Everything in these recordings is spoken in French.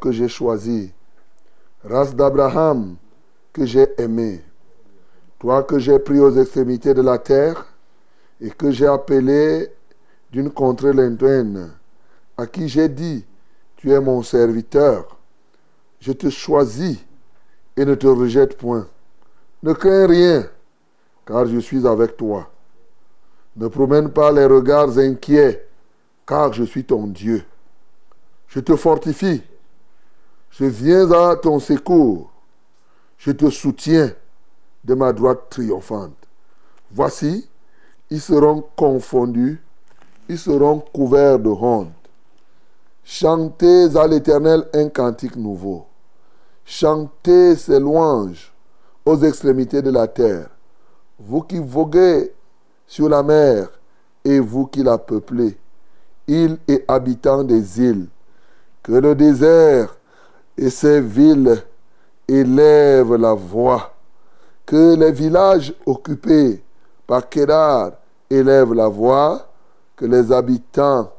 Que j'ai choisi, race d'Abraham que j'ai aimé, toi que j'ai pris aux extrémités de la terre et que j'ai appelé d'une contrée lointaine, à qui j'ai dit, tu es mon serviteur, je te choisis et ne te rejette point. Ne crains rien, car je suis avec toi. Ne promène pas les regards inquiets car je suis ton Dieu. Je te fortifie. Je viens à ton secours. Je te soutiens de ma droite triomphante. Voici, ils seront confondus, ils seront couverts de honte. Chantez à l'Éternel un cantique nouveau. Chantez ses louanges aux extrémités de la terre. Vous qui voguez sur la mer et vous qui la peuplez îles et habitants des îles, que le désert et ses villes élèvent la voix, que les villages occupés par Kédar élèvent la voix, que les habitants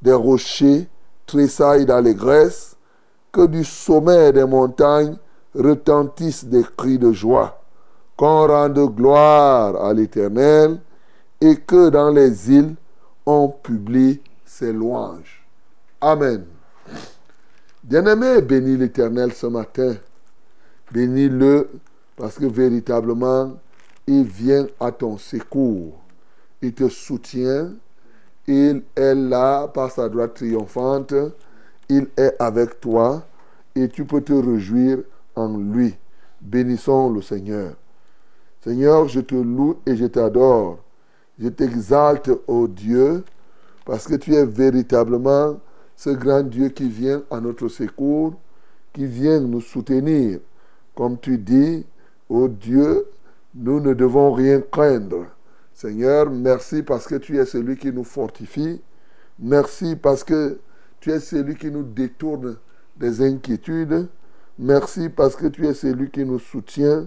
des rochers tressaillent d'allégresse, que du sommet des montagnes retentissent des cris de joie, qu'on rende gloire à l'Éternel et que dans les îles on publie ses louanges. Amen. Bien-aimé, bénis l'Éternel ce matin. Bénis-le parce que véritablement, il vient à ton secours. Il te soutient. Il est là par sa droite triomphante. Il est avec toi et tu peux te réjouir en lui. Bénissons le Seigneur. Seigneur, je te loue et je t'adore. Je t'exalte, ô Dieu, parce que tu es véritablement ce grand Dieu qui vient à notre secours, qui vient nous soutenir. Comme tu dis, ô Dieu, nous ne devons rien craindre. Seigneur, merci parce que tu es celui qui nous fortifie. Merci parce que tu es celui qui nous détourne des inquiétudes. Merci parce que tu es celui qui nous soutient.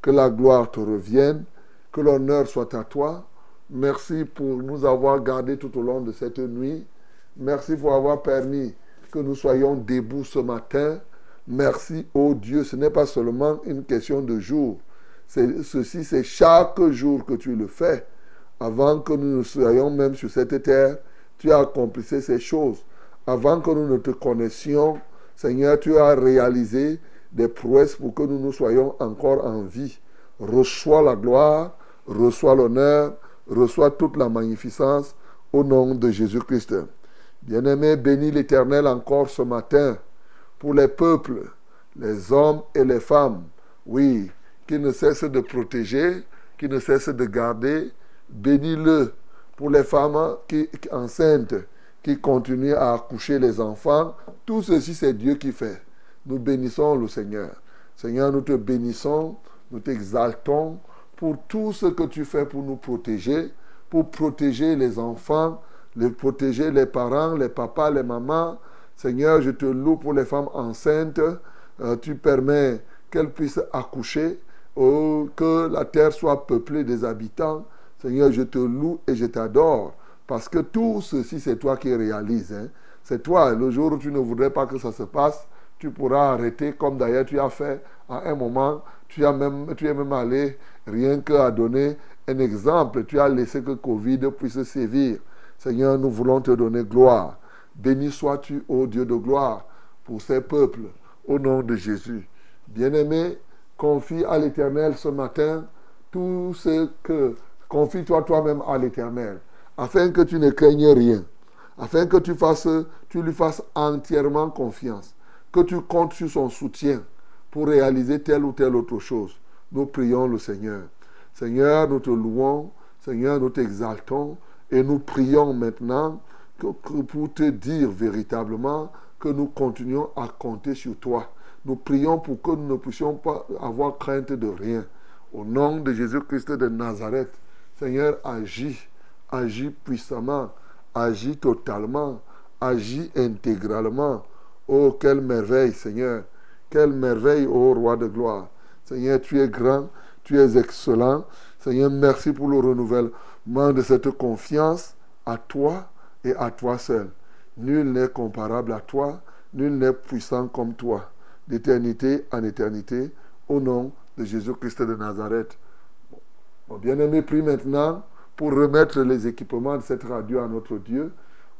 Que la gloire te revienne. Que l'honneur soit à toi. Merci pour nous avoir gardés tout au long de cette nuit. Merci pour avoir permis que nous soyons debout ce matin. Merci, ô Dieu. Ce n'est pas seulement une question de jour. Ceci, c'est chaque jour que tu le fais. Avant que nous ne soyons même sur cette terre, tu as accompli ces choses. Avant que nous ne te connaissions, Seigneur, tu as réalisé des prouesses pour que nous nous soyons encore en vie. Reçois la gloire, reçois l'honneur, reçois toute la magnificence au nom de Jésus-Christ. Bien-aimé, bénis l'Éternel encore ce matin pour les peuples, les hommes et les femmes, oui, qui ne cessent de protéger, qui ne cessent de garder. Bénis-le pour les femmes qui, enceintes, qui continuent à accoucher les enfants. Tout ceci, c'est Dieu qui fait. Nous bénissons le Seigneur. Seigneur, nous te bénissons, nous t'exaltons pour tout ce que tu fais pour nous protéger, pour protéger les enfants, les protéger les parents, les papas, les mamans. Seigneur, je te loue pour les femmes enceintes. Euh, tu permets qu'elles puissent accoucher, oh, que la terre soit peuplée des habitants. Seigneur, je te loue et je t'adore. Parce que tout ceci, c'est toi qui réalises. Hein. C'est toi. Le jour où tu ne voudrais pas que ça se passe, tu pourras arrêter, comme d'ailleurs tu as fait à un moment. Tu, as même, tu es même allé rien qu'à donner un exemple. Tu as laissé que Covid puisse sévir. Seigneur, nous voulons te donner gloire. Béni sois-tu, ô Dieu de gloire, pour ces peuples, au nom de Jésus. Bien-aimé, confie à l'Éternel ce matin tout ce que... Confie-toi toi-même à l'Éternel, afin que tu ne craignes rien, afin que tu, tu lui fasses entièrement confiance, que tu comptes sur son soutien pour réaliser telle ou telle autre chose. Nous prions le Seigneur. Seigneur, nous te louons, Seigneur, nous t'exaltons et nous prions maintenant pour te dire véritablement que nous continuons à compter sur toi. Nous prions pour que nous ne puissions pas avoir crainte de rien. Au nom de Jésus-Christ de Nazareth, Seigneur, agis, agis puissamment, agis totalement, agis intégralement. Oh, quelle merveille, Seigneur. Quelle merveille, ô roi de gloire. Seigneur, tu es grand, tu es excellent. Seigneur, merci pour le renouvellement de cette confiance à toi et à toi seul. Nul n'est comparable à toi, nul n'est puissant comme toi, d'éternité en éternité, au nom de Jésus-Christ de Nazareth. Bien-aimé, prie maintenant pour remettre les équipements de cette radio à notre Dieu,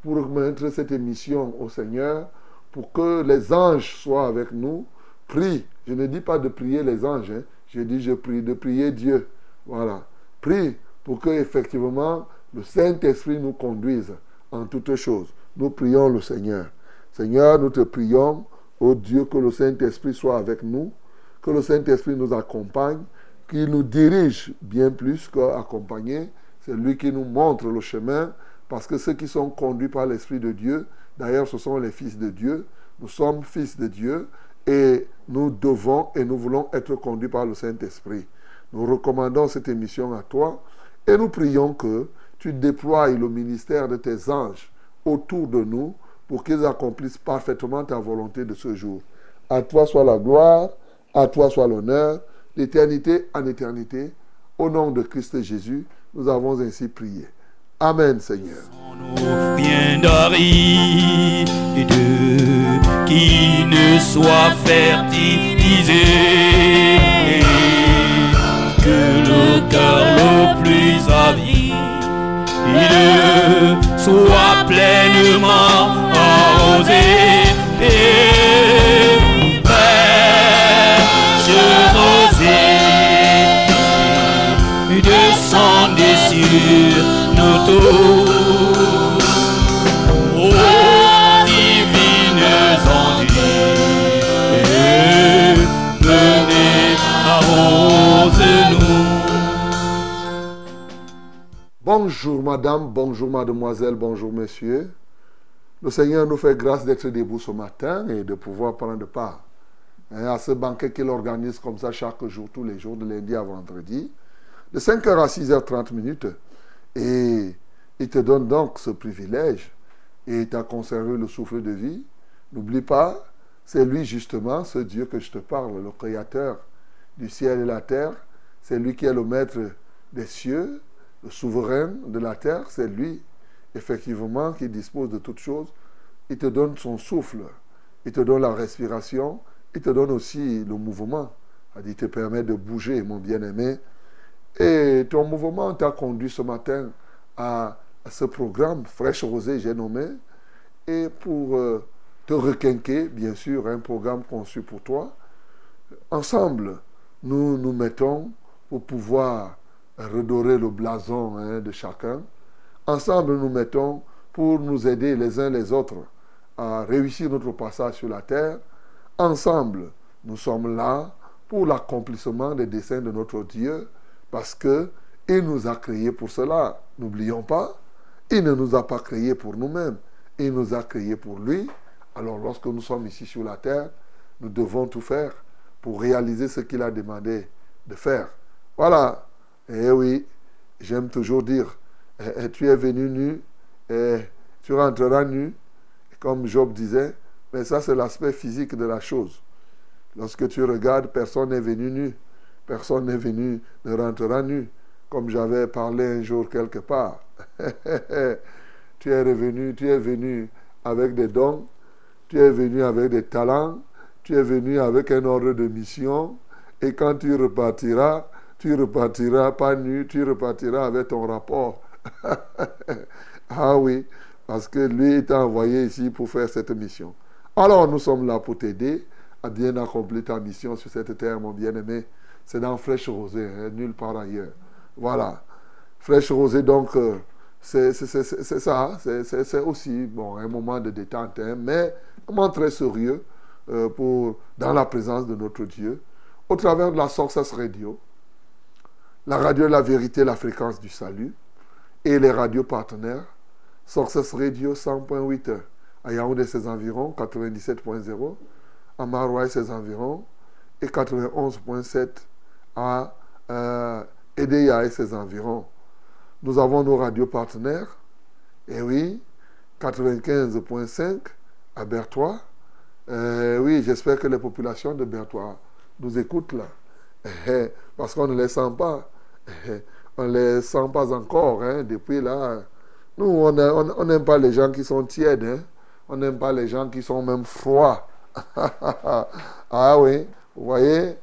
pour remettre cette émission au Seigneur, pour que les anges soient avec nous. Prie. Je ne dis pas de prier les anges, hein. je dis je prie de prier Dieu. Voilà. Prie pour que effectivement le Saint-Esprit nous conduise en toutes choses. Nous prions le Seigneur. Seigneur, nous te prions, ô Dieu, que le Saint-Esprit soit avec nous, que le Saint-Esprit nous accompagne, qu'il nous dirige bien plus qu'accompagner. C'est lui qui nous montre le chemin, parce que ceux qui sont conduits par l'Esprit de Dieu, d'ailleurs, ce sont les fils de Dieu. Nous sommes fils de Dieu et nous devons et nous voulons être conduits par le Saint-Esprit. Nous recommandons cette émission à toi et nous prions que tu déploies le ministère de tes anges autour de nous pour qu'ils accomplissent parfaitement ta volonté de ce jour. À toi soit la gloire, à toi soit l'honneur, d'éternité en éternité. Au nom de Christ Jésus, nous avons ainsi prié. Amen, Seigneur. qui ne soit fertilisé, que le cœur le plus avide. Soit pleinement madame, bonjour mademoiselle, bonjour monsieur. Le Seigneur nous fait grâce d'être debout ce matin et de pouvoir prendre part hein, à ce banquet qu'il organise comme ça chaque jour, tous les jours, de lundi à vendredi, de 5h à 6h30 minutes. Et il te donne donc ce privilège et t'a conservé le souffle de vie. N'oublie pas, c'est lui justement, ce Dieu que je te parle, le Créateur du ciel et la terre. C'est lui qui est le maître des cieux le souverain de la terre, c'est lui, effectivement, qui dispose de toutes choses. Il te donne son souffle, il te donne la respiration, il te donne aussi le mouvement. Il te permet de bouger, mon bien-aimé. Et ton mouvement t'a conduit ce matin à, ce programme Fraîche Rosée, j'ai nommé. Et pour euh, te requinquer, bien sûr, un programme conçu pour toi. Ensemble, nous nous mettons pour pouvoir redorer le blason hein, de chacun. Ensemble, nous mettons pour nous aider les uns les autres à réussir notre passage sur la terre. Ensemble, nous sommes là pour l'accomplissement des desseins de notre Dieu parce que il nous a créés pour cela. N'oublions pas, il ne nous a pas créés pour nous-mêmes. Il nous a créés pour lui. Alors lorsque nous sommes ici sur la terre, nous devons tout faire pour réaliser ce qu'il a demandé de faire. Voilà. Eh oui, j'aime toujours dire, eh, eh, tu es venu nu, et tu rentreras nu, comme Job disait, mais ça c'est l'aspect physique de la chose. Lorsque tu regardes, personne n'est venu nu, personne n'est venu, ne rentrera nu, comme j'avais parlé un jour quelque part. tu es revenu, tu es venu avec des dons, tu es venu avec des talents, tu es venu avec un ordre de mission, et quand tu repartiras, tu repartiras pas nu, tu repartiras avec ton rapport. ah oui, parce que lui t'a envoyé ici pour faire cette mission. Alors nous sommes là pour t'aider à bien accomplir ta mission sur cette terre, mon bien-aimé. C'est dans Fraîche Rosée, hein, nulle part ailleurs. Voilà. Fraîche Rosée, donc, euh, c'est ça. C'est aussi bon, un moment de détente, hein, mais un moment très sérieux euh, pour, dans la présence de notre Dieu, au travers de la Success Radio, la radio La Vérité, la fréquence du salut, et les radios partenaires, Success Radio 100.8 à Yaoundé ses environs, 97.0, à Maroua ses environs, et 91.7 à euh, Edeya ses environs. Nous avons nos radios partenaires, et oui, 95.5 à Bertois. Euh, oui, j'espère que les populations de Bertois nous écoutent là. Eh, parce qu'on ne les sent pas. On ne les sent pas encore. Hein, depuis là, nous, on n'aime pas les gens qui sont tièdes. Hein. On n'aime pas les gens qui sont même froids. ah oui, vous voyez,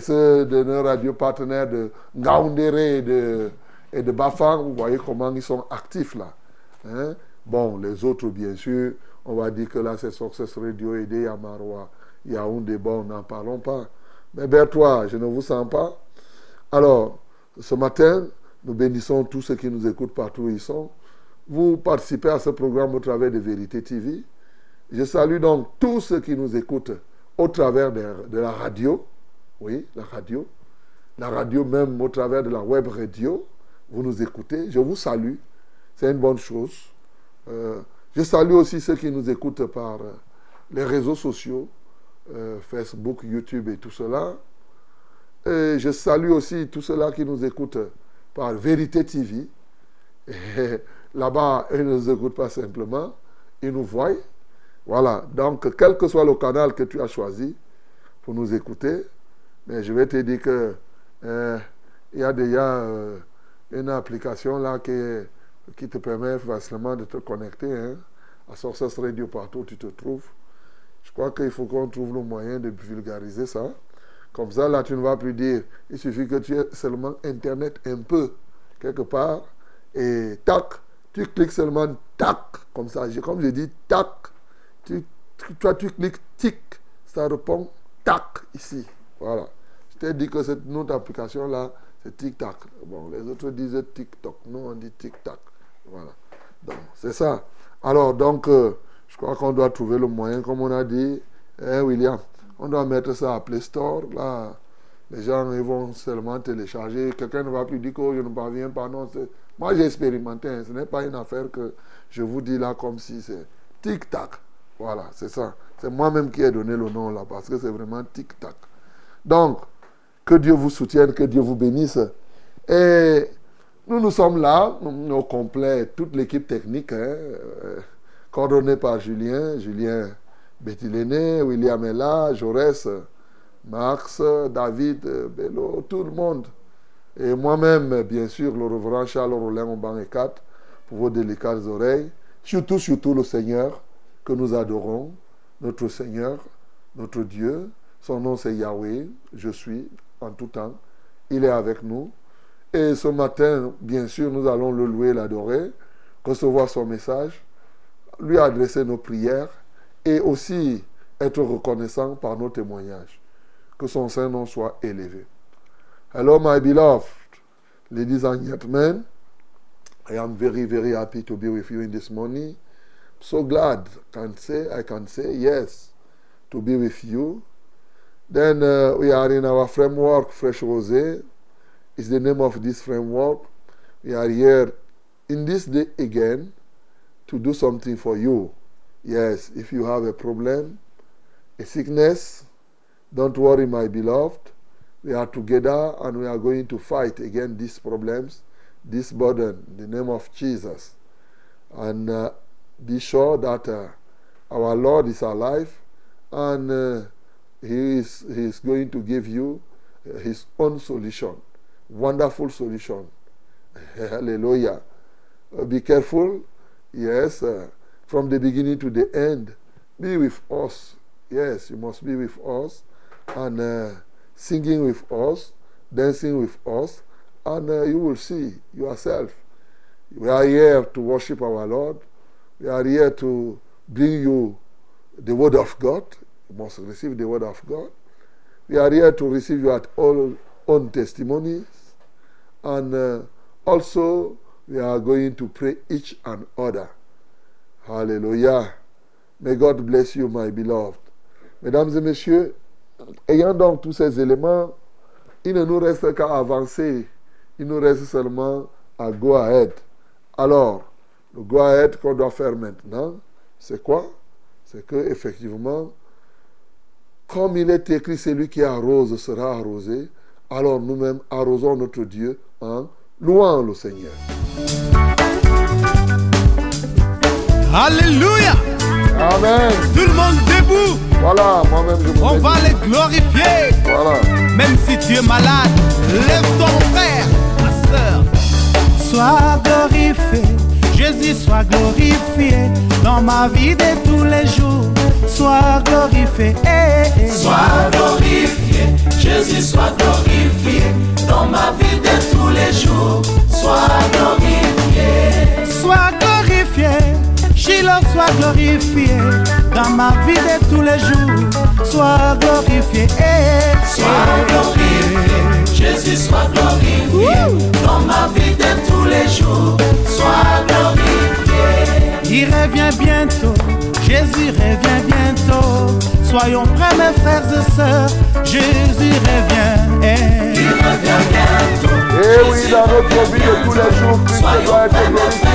ceux de nos radios partenaires de Ngaoundéré et de, et de Bafang, vous voyez comment ils sont actifs là. Hein. Bon, les autres, bien sûr, on va dire que là, c'est Success Radio aidé à Marois. Yaoundé, bon, n'en parlons pas. Mais Bertois, je ne vous sens pas. Alors, ce matin, nous bénissons tous ceux qui nous écoutent partout où ils sont. Vous participez à ce programme au travers de Vérité TV. Je salue donc tous ceux qui nous écoutent au travers de, la radio. Oui, la radio. La radio même au travers de la web radio. Vous nous écoutez. Je vous salue. C'est une bonne chose. Euh, je salue aussi ceux qui nous écoutent par euh, les réseaux sociaux, euh, Facebook, YouTube et tout cela. Je salue aussi tous ceux-là qui nous écoutent par Vérité TV. Là-bas, ils ne nous écoutent pas simplement, ils nous voient. Voilà, donc quel que soit le canal que tu as choisi pour nous écouter, mais je vais te dire que euh, il y a déjà euh, une application là qui, qui, te permet facilement de te connecter hein, à Sources Radio partout où tu te trouves. Je crois qu'il faut qu'on trouve le moyen de vulgariser ça. Comme ça, là, tu ne vas plus dire, il suffit que tu aies seulement Internet un peu, quelque part, et tac, tu cliques seulement tac, comme ça. Comme je dis tac, toi, tu cliques tic, ça répond tac ici. Voilà. Je t'ai dit que cette application-là, c'est tic-tac. Bon, les autres disent tic-toc. Nous, on dit tic-tac. Voilà. Donc, c'est ça. Alors, donc, euh, je crois qu'on doit trouver le moyen, comme on a dit, hein, William. On doit mettre ça à Play Store. Là, les gens ils vont seulement télécharger. Quelqu'un ne va plus dire que oh, je ne parviens pas. Non, moi j'ai expérimenté. Hein. Ce n'est pas une affaire que je vous dis là comme si c'est tic-tac. Voilà, c'est ça. C'est moi-même qui ai donné le nom là parce que c'est vraiment tic-tac. Donc, que Dieu vous soutienne, que Dieu vous bénisse. Et nous, nous sommes là, au complet, toute l'équipe technique, hein, euh, coordonnée par Julien. Julien Betty Léné, William Ella, Jaurès, Max, David, Bello, tout le monde. Et moi-même, bien sûr, le reverend Charles Rollin et 4 pour vos délicates oreilles. Surtout, surtout le Seigneur que nous adorons, notre Seigneur, notre Dieu. Son nom c'est Yahweh, je suis en tout temps. Il est avec nous. Et ce matin, bien sûr, nous allons le louer, l'adorer, recevoir son message, lui adresser nos prières et aussi être reconnaissant par nos témoignages. Que son Saint-Nom soit élevé. Hello, my beloved. Ladies and gentlemen, I am very, very happy to be with you in this morning. So glad can say I can say yes to be with you. Then uh, we are in our framework, Fresh Rosé is the name of this framework. We are here in this day again to do something for you. Yes, if you have a problem, a sickness, don't worry, my beloved. We are together and we are going to fight against these problems, this burden, in the name of Jesus. And uh, be sure that uh, our Lord is alive and uh, he, is, he is going to give you uh, his own solution. Wonderful solution. Hallelujah. Uh, be careful. Yes. From the beginning to the end. Be with us. Yes, you must be with us and uh, singing with us, dancing with us, and uh, you will see yourself. We are here to worship our Lord. We are here to bring you the Word of God. You must receive the Word of God. We are here to receive your all own testimonies. And uh, also, we are going to pray each and other. Hallelujah. May God bless you, my beloved. Mesdames et messieurs, ayant donc tous ces éléments, il ne nous reste qu'à avancer. Il nous reste seulement à go ahead. Alors, le go ahead qu'on doit faire maintenant, c'est quoi? C'est que effectivement, comme il est écrit, celui qui arrose sera arrosé. Alors nous-mêmes arrosons notre Dieu en louant le Seigneur. Alléluia. Amen. Tout le monde debout. Voilà, moi-même je On va les glorifier. Voilà. Même si tu es malade, lève-toi mon frère, ma soeur. Sois glorifié, Jésus soit glorifié dans ma vie de tous les jours. Sois glorifié. Sois glorifié, ma vie de tous les jours. Sois glorifié. eh, eh. Sois glorifié, Jésus soit glorifié dans ma vie de tous les jours. Sois glorifié. Il revient bientôt, Jésus revient bientôt. Soyons prêts, mes frères et sœurs, Jésus revient. Il revient bientôt. Et oui, dans notre vie de tous les jours, Christ doit être glorifié.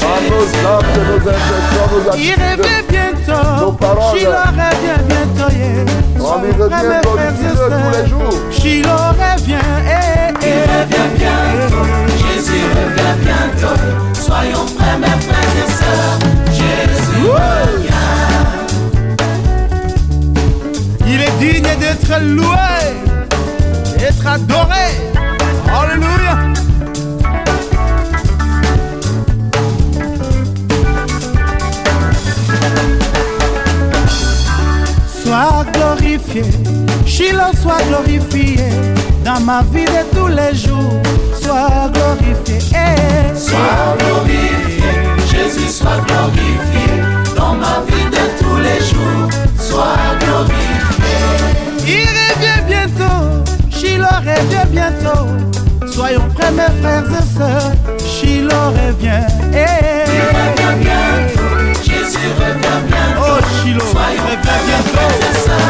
Par nos âmes, nos intentions, nos Il attitudes. revient bientôt, Nos paroles. Shiloh revient bientôt. yeah. On Soyons y revient frères et tous les jours. Shiloh revient. eh, eh. Il revient bientôt. Jésus revient bientôt. Soyons prêts, mes frères et sœurs. Jésus revient. Il est digne d'être loué, d'être adoré. Alléluia. Sois glorifié, Shiloh soit glorifié dans ma vie de tous les jours. Sois glorifié. eh. Sois glorifié, Jésus soit glorifié dans ma vie de tous les jours. Sois glorifié. Il revient bientôt, Shiloh revient bientôt. Soyons prêts, mes frères et sœurs, Shiloh revient. eh. Il revient bientôt, Jésus revient bientôt. Oh, Shiloh, il Soyons revient bientôt.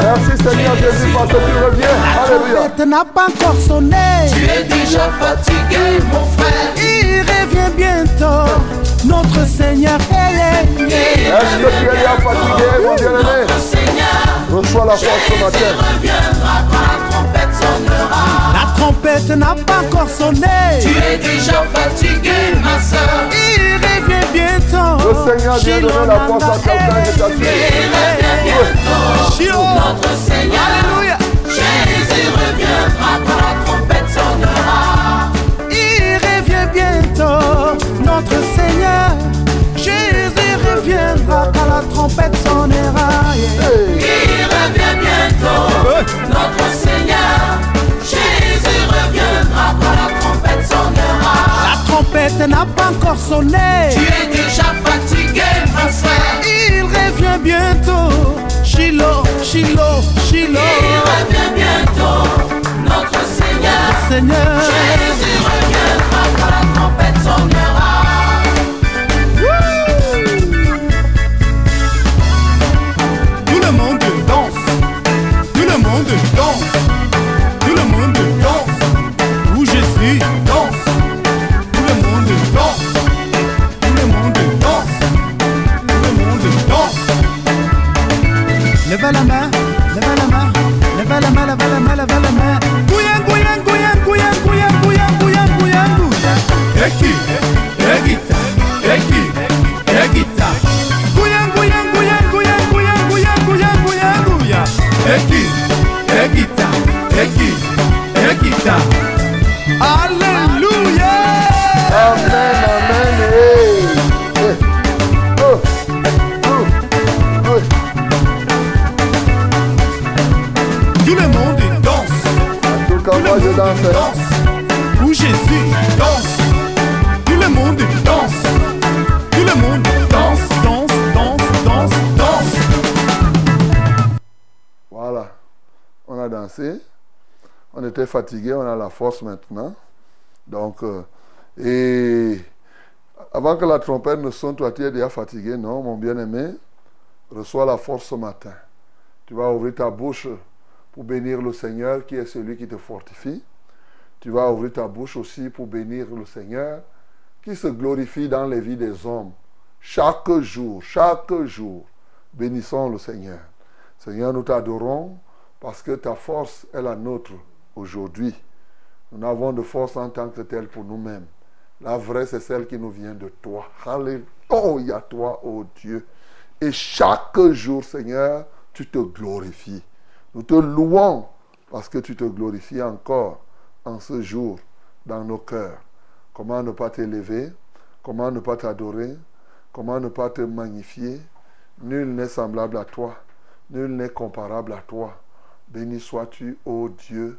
Merci Seigneur Jésus parce que tu reviens. Alléluia. Trompette n'a pas encore sonné. Tu es déjà fatigué, mon frère. Il revient bientôt, notre Seigneur est Et Est-ce que tu es déjà fatigué, mon bien-aimé? Notre Seigneur, Reçois la force ce matin. Trompette n'a pas encore sonné. Tu es déjà fatigué, ma soeur. Il revient bientôt. Le Seigneur vient donner la force à quelqu'un et t'assurer. Il revient bientôt. Notre Seigneur, Alléluia. Jésus reviendra quand la trompette sonnera. Il revient bientôt, notre Seigneur. Jésus reviendra quand la trompette sonnera. yeah. Il revient bientôt, notre Seigneur. Trompette n'a pas encore sonné. Tu es déjà fatigué, ma soeur. Il revient bientôt. Shiloh, Shiloh, Shiloh. Il revient bientôt, notre Seigneur. Seigneur. Jésus reviendra quand la trompette sonnera. Fatigué, on a la force maintenant. Donc, euh, et avant que la trompette ne sonne, toi tu es déjà fatigué, non, mon bien-aimé? Reçois la force ce matin. Tu vas ouvrir ta bouche pour bénir le Seigneur qui est celui qui te fortifie. Tu vas ouvrir ta bouche aussi pour bénir le Seigneur qui se glorifie dans les vies des hommes. Chaque jour, chaque jour, bénissons le Seigneur. Seigneur, nous t'adorons parce que ta force est la nôtre aujourd'hui. Nous n'avons de force en tant que telle pour nous-mêmes. La vraie, c'est celle qui nous vient de toi. Alléluia, toi, ô Dieu. Et chaque jour, Seigneur, tu te glorifies. Nous te louons parce que tu te glorifies encore en ce jour dans nos cœurs. Comment ne pas t'élever? Comment ne pas t'adorer? Comment ne pas te magnifier? Nul n'est semblable à toi. Nul n'est comparable à toi. Béni sois-tu, ô Dieu,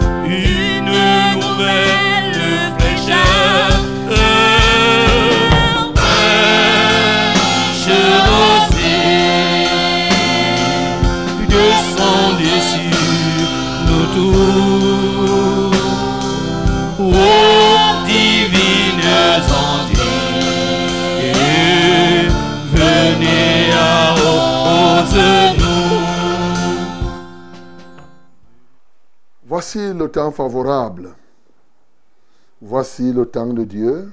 Voici le temps favorable. Voici le temps de Dieu,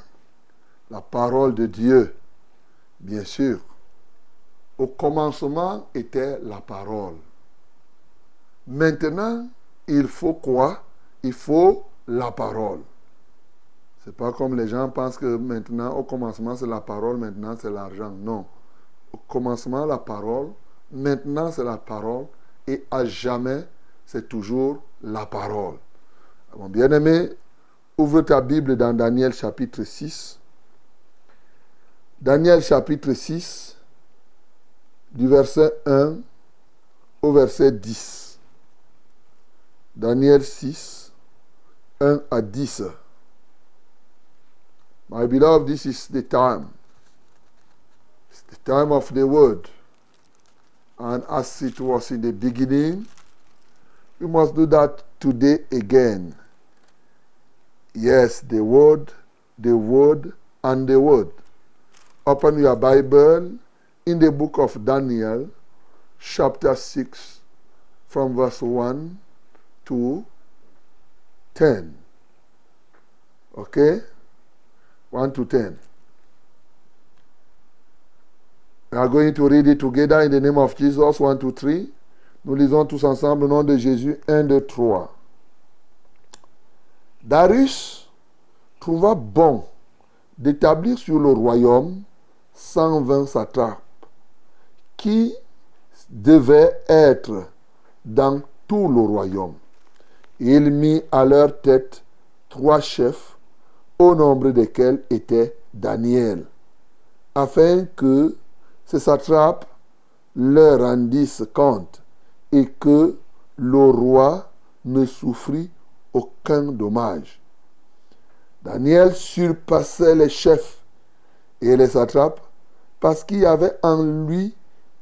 la parole de Dieu, bien sûr. Au commencement était la parole. Maintenant, il faut quoi? Il faut la parole. C'est pas comme les gens pensent que maintenant, au commencement, c'est la parole, maintenant, c'est l'argent. Non. Au commencement, la parole, maintenant, c'est la parole, et à jamais, c'est toujours la parole. Mon bien-aimé, ouvre ta Bible dans Daniel chapitre 6. Daniel chapitre 6, du verset 1 au verset 10. Daniel 6, 1 à 10. My beloved, this is the time. It's the time of the word. And as it was in the beginning, we must do that today again. Yes, the word, the word, and the word. Open your Bible in the book of Daniel, chapter 6, from verse 1 to 10. Okay? 1 to 10. We are going to read it together in the name of Jesus. 1, 2, 3. Nous lisons tous ensemble au nom de Jésus. 1, 2, 3. Darius trouva bon d'établir sur le royaume 120 satrapes qui devaient être dans tout le royaume. Il mit à leur tête trois chefs, au nombre desquels était Daniel, afin que ces satrapes leur rendissent compte et que le roi ne souffrit aucun dommage. Daniel surpassait les chefs et les satrapes parce qu'il avait en lui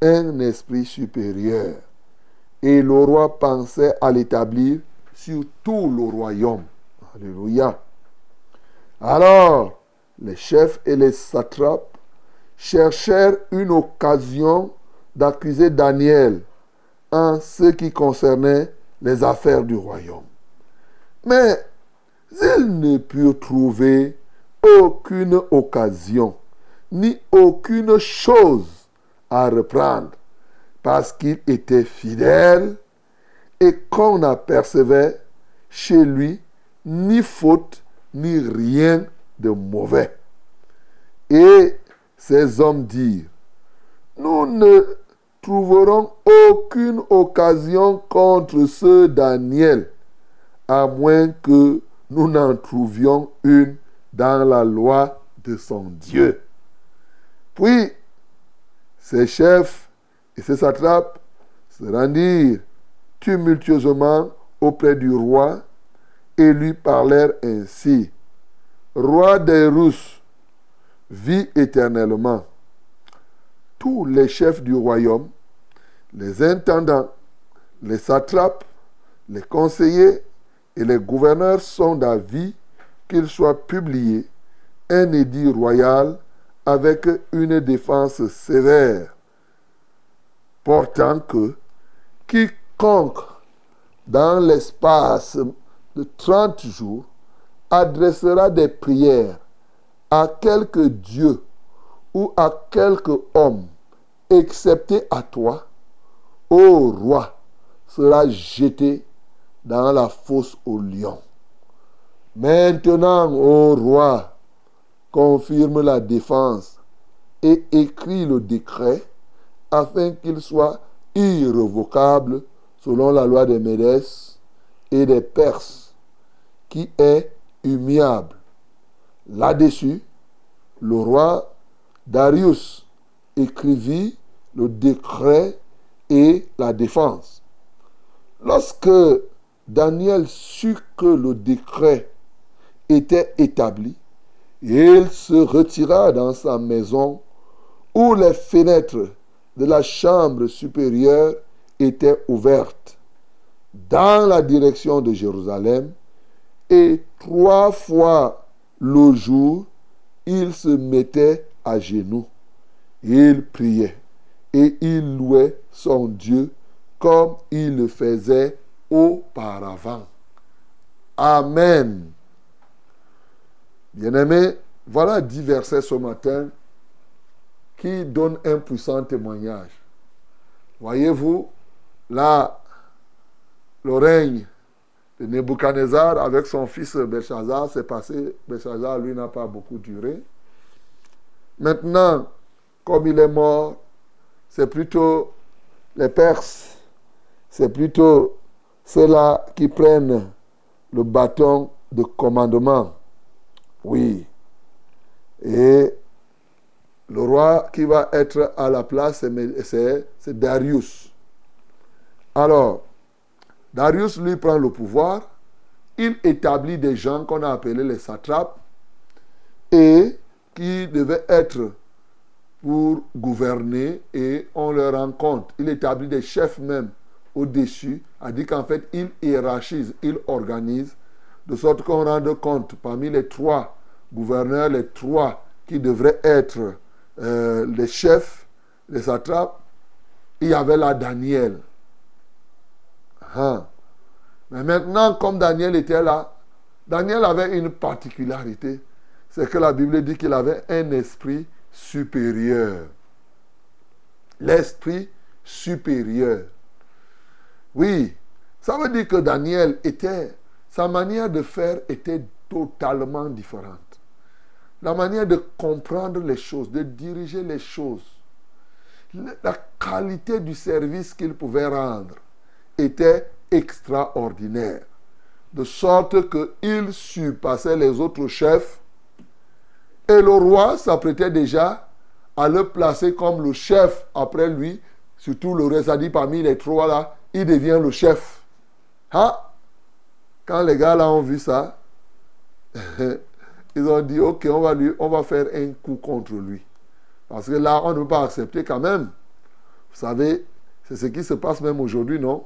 un esprit supérieur. Et le roi pensait à l'établir sur tout le royaume. Alléluia. Alors, les chefs et les satrapes cherchèrent une occasion d'accuser Daniel en ce qui concernait les affaires du royaume. Mais ils ne purent trouver aucune occasion, ni aucune chose à reprendre, parce qu'il était fidèle et qu'on n'apercevait chez lui ni faute, ni rien de mauvais. Et ces hommes dirent, nous ne trouverons aucune occasion contre ce Daniel, à moins que nous n'en trouvions une dans la loi de son Dieu. Puis, ses chefs et ses satrapes se rendirent tumultueusement auprès du roi et lui parlèrent ainsi. Roi des Russes, vis éternellement. Tous les chefs du royaume, les intendants, les satrapes, les conseillers et les gouverneurs sont d'avis qu'il soit publié un édit royal avec une défense sévère, portant que quiconque, dans l'espace de 30 jours, adressera des prières à quelque Dieu ou à quelque homme, excepté à toi, ô roi, sera jeté dans la fosse au lion. Maintenant, ô roi, confirme la défense et écrit le décret afin qu'il soit irrévocable selon la loi des Médès et des Perses, qui est humiliable. Là-dessus, le roi Darius écrivit le décret et la défense. Lorsque Daniel sut que le décret était établi, il se retira dans sa maison où les fenêtres de la chambre supérieure étaient ouvertes dans la direction de Jérusalem et trois fois le jour, il se mettait à genoux. Il priait et il louait son Dieu comme il le faisait auparavant. Amen. Bien-aimés, voilà dix versets ce matin qui donnent un puissant témoignage. Voyez-vous, là, le règne de Nebuchadnezzar avec son fils Belshazzar s'est passé. Belshazzar, lui, n'a pas beaucoup duré. Maintenant, comme il est mort, c'est plutôt les Perses, c'est plutôt ceux-là qui prennent le bâton de commandement. Oui. Et le roi qui va être à la place, c'est Darius. Alors, Darius lui prend le pouvoir, il établit des gens qu'on a appelés les satrapes et qui devaient être pour gouverner et on leur rend compte. Il établit des chefs même au-dessus, a dit qu'en fait, il hiérarchise, il organise, de sorte qu'on rende compte parmi les trois gouverneurs, les trois qui devraient être euh, les chefs, les satrapes, il y avait là Daniel. Hein. Mais maintenant, comme Daniel était là, Daniel avait une particularité. C'est que la Bible dit qu'il avait un esprit supérieur. L'esprit supérieur. Oui, ça veut dire que Daniel était, sa manière de faire était totalement différente. La manière de comprendre les choses, de diriger les choses, la qualité du service qu'il pouvait rendre était extraordinaire. De sorte qu'il surpassait les autres chefs. Et le roi s'apprêtait déjà à le placer comme le chef après lui. Surtout le dit parmi les trois là, il devient le chef. Hein? Quand les gars là ont vu ça, ils ont dit, ok, on va, on va faire un coup contre lui. Parce que là, on ne peut pas accepter quand même. Vous savez, c'est ce qui se passe même aujourd'hui, non?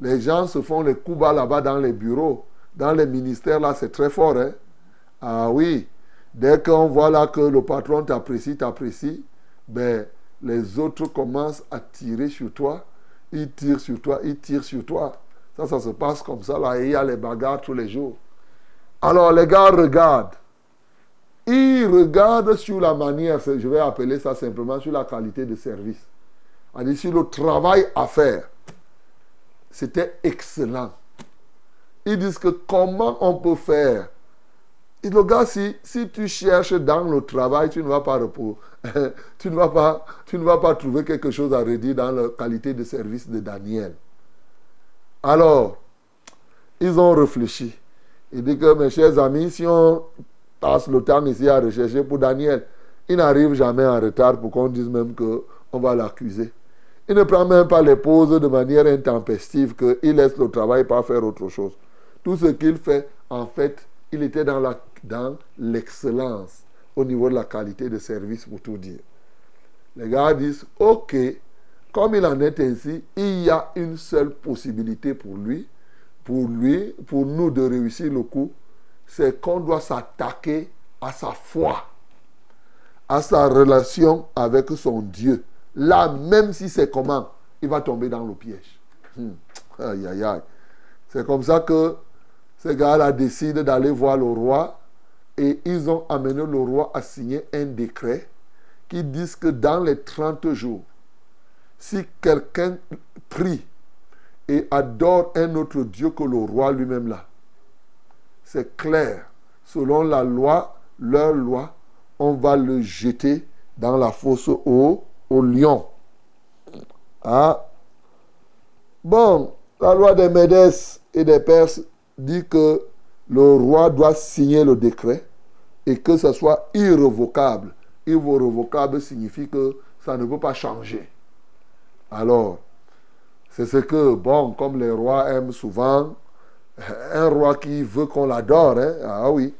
Les gens se font les coups bas là-bas dans les bureaux, dans les ministères, là, c'est très fort. Hein? Ah oui, dès qu'on voit là que le patron t'apprécie, t'apprécie, ben, les autres commencent à tirer sur toi. Ils tirent sur toi, ils tirent sur toi. Ça, ça se passe comme ça, là, et il y a les bagarres tous les jours. Alors, les gars regardent. Ils regardent sur la manière, je vais appeler ça simplement sur la qualité de service. On sur le travail à faire. C'était excellent. Ils disent que comment on peut faire. Et le gars, si, tu cherches dans le travail, tu ne vas pas trouver quelque chose à redire dans la qualité de service de Daniel. Alors, ils ont réfléchi. Il dit que mes chers amis, si on passe le temps ici à rechercher pour Daniel, il n'arrive jamais en retard pour qu'on dise même qu'on va l'accuser. Il ne prend même pas les pauses de manière intempestive, qu'il laisse le travail pas faire autre chose. Tout ce qu'il fait, en fait, il était dans l'excellence au niveau de la qualité de service, pour tout dire. Les gars disent, OK, comme il en est ainsi, il y a une seule possibilité pour lui, pour lui, pour nous de réussir le coup, c'est qu'on doit s'attaquer à sa foi, à sa relation avec son Dieu. Là, même si c'est comment, il va tomber dans le piège. Hmm. Aïe, aïe, aïe. C'est comme ça que ces gars-là décident d'aller voir le roi et ils ont amené le roi à signer un décret qui dit que dans les 30 jours, si quelqu'un prie et adore un autre Dieu que le roi lui-même là, c'est clair, selon la loi, leur loi, on va le jeter dans la fosse au, lion. Ah. Bon, la loi des Médès et des Perses dit que le roi doit signer le décret et que ce soit irrévocable. Irrévocable signifie que ça ne peut pas changer. Alors, c'est ce que, bon, comme les rois aiment souvent, un roi qui veut qu'on l'adore, hein, ah oui,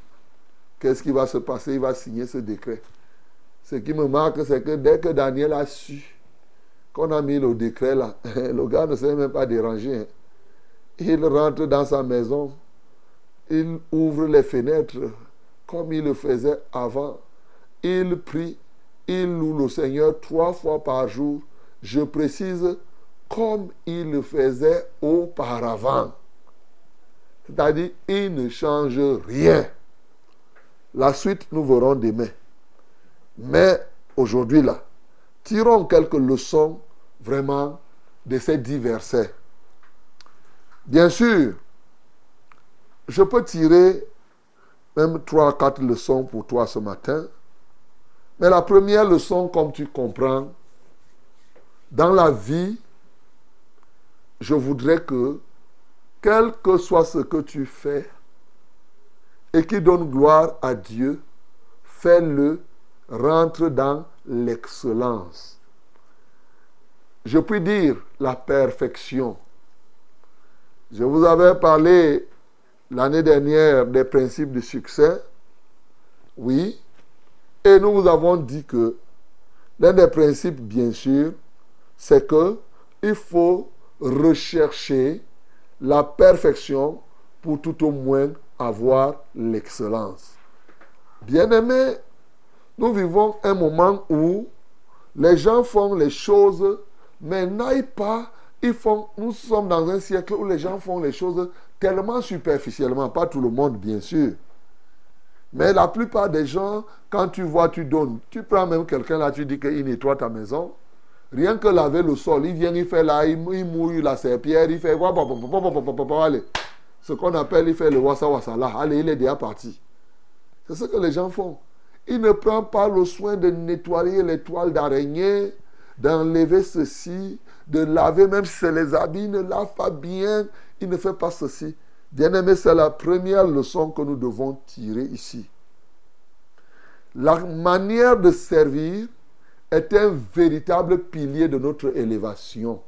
qu'est-ce qui va se passer? Il va signer ce décret. Ce qui me marque, c'est que dès que Daniel a su qu'on a mis le décret là, le gars ne s'est même pas dérangé. Hein. Il rentre dans sa maison, il ouvre les fenêtres comme il le faisait avant. Il prie, il loue le Seigneur trois fois par jour. Je précise, comme il le faisait auparavant. C'est-à-dire, il ne change rien. La suite, nous verrons demain. Mais aujourd'hui, là, tirons quelques leçons vraiment de ces dix versets. Bien sûr, je peux tirer même trois, quatre leçons pour toi ce matin. Mais la première leçon, comme tu comprends, dans la vie, je voudrais que, quel que soit ce que tu fais, et qui donne gloire à Dieu, fais-le, rentre dans l'excellence. Je puis dire la perfection. Je vous avais parlé l'année dernière des principes de succès. Oui. Et nous vous avons dit que l'un des principes, bien sûr, c'est que il faut rechercher la perfection pour tout au moins avoir l'excellence. Bien-aimés, nous vivons un moment où les gens font les choses, mais n'aillent pas. Ils font, nous sommes dans un siècle où les gens font les choses tellement superficiellement, pas tout le monde bien sûr. Mais la plupart des gens, quand tu vois, tu donnes. Tu prends même quelqu'un là, tu dis qu'il nettoie ta maison. Rien que laver le sol, il vient, il fait là, il, mouille la serpillère, il fait. Allez. Ce qu'on appelle, il fait le wassa wassa là. Allez, il est déjà parti. C'est ce que les gens font. Il ne prend pas le soin de nettoyer les toiles d'araignée, d'enlever ceci, de laver, même si les habits, ne lave pas bien ne fait pas ceci. Bien-aimé, c'est la première leçon que nous devons tirer ici. La manière de servir est un véritable pilier de notre élévation.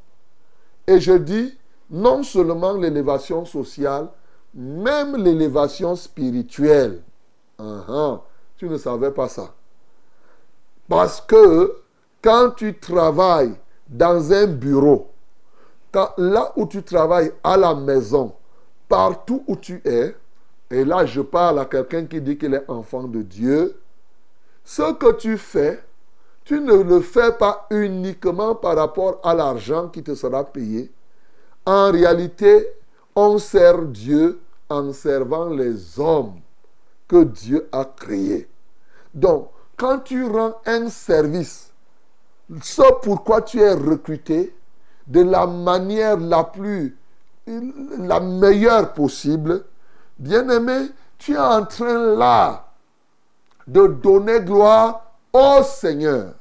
Et je dis non seulement l'élévation sociale, même l'élévation spirituelle. Ah, ah, tu ne savais pas ça. Parce que quand tu travailles dans un bureau, là où tu travailles à la maison, partout où tu es, et là je parle à quelqu'un qui dit qu'il est enfant de Dieu, ce que tu fais, tu ne le fais pas uniquement par rapport à l'argent qui te sera payé. En réalité, on sert Dieu en servant les hommes que Dieu a créés. Donc, quand tu rends un service, ce pourquoi tu es recruté, de la manière la plus, la meilleure possible, bien aimé, tu es en train là de donner gloire au Seigneur.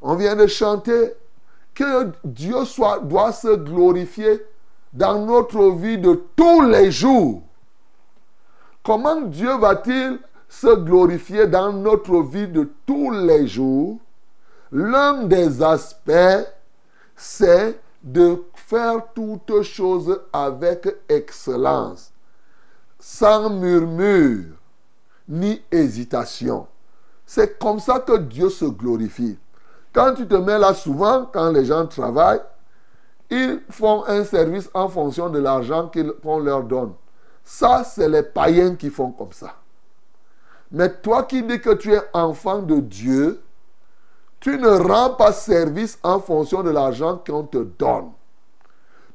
On vient de chanter que Dieu doit se glorifier dans notre vie de tous les jours. Comment Dieu va-t-il se glorifier dans notre vie de tous les jours? L'un des aspects, c'est de faire toutes choses avec excellence, sans murmure ni hésitation. C'est comme ça que Dieu se glorifie. Quand tu te mets là souvent, quand les gens travaillent, ils font un service en fonction de l'argent qu'on leur donne. Ça, c'est les païens qui font comme ça. Mais toi qui dis que tu es enfant de Dieu, tu ne rends pas service en fonction de l'argent qu'on te donne.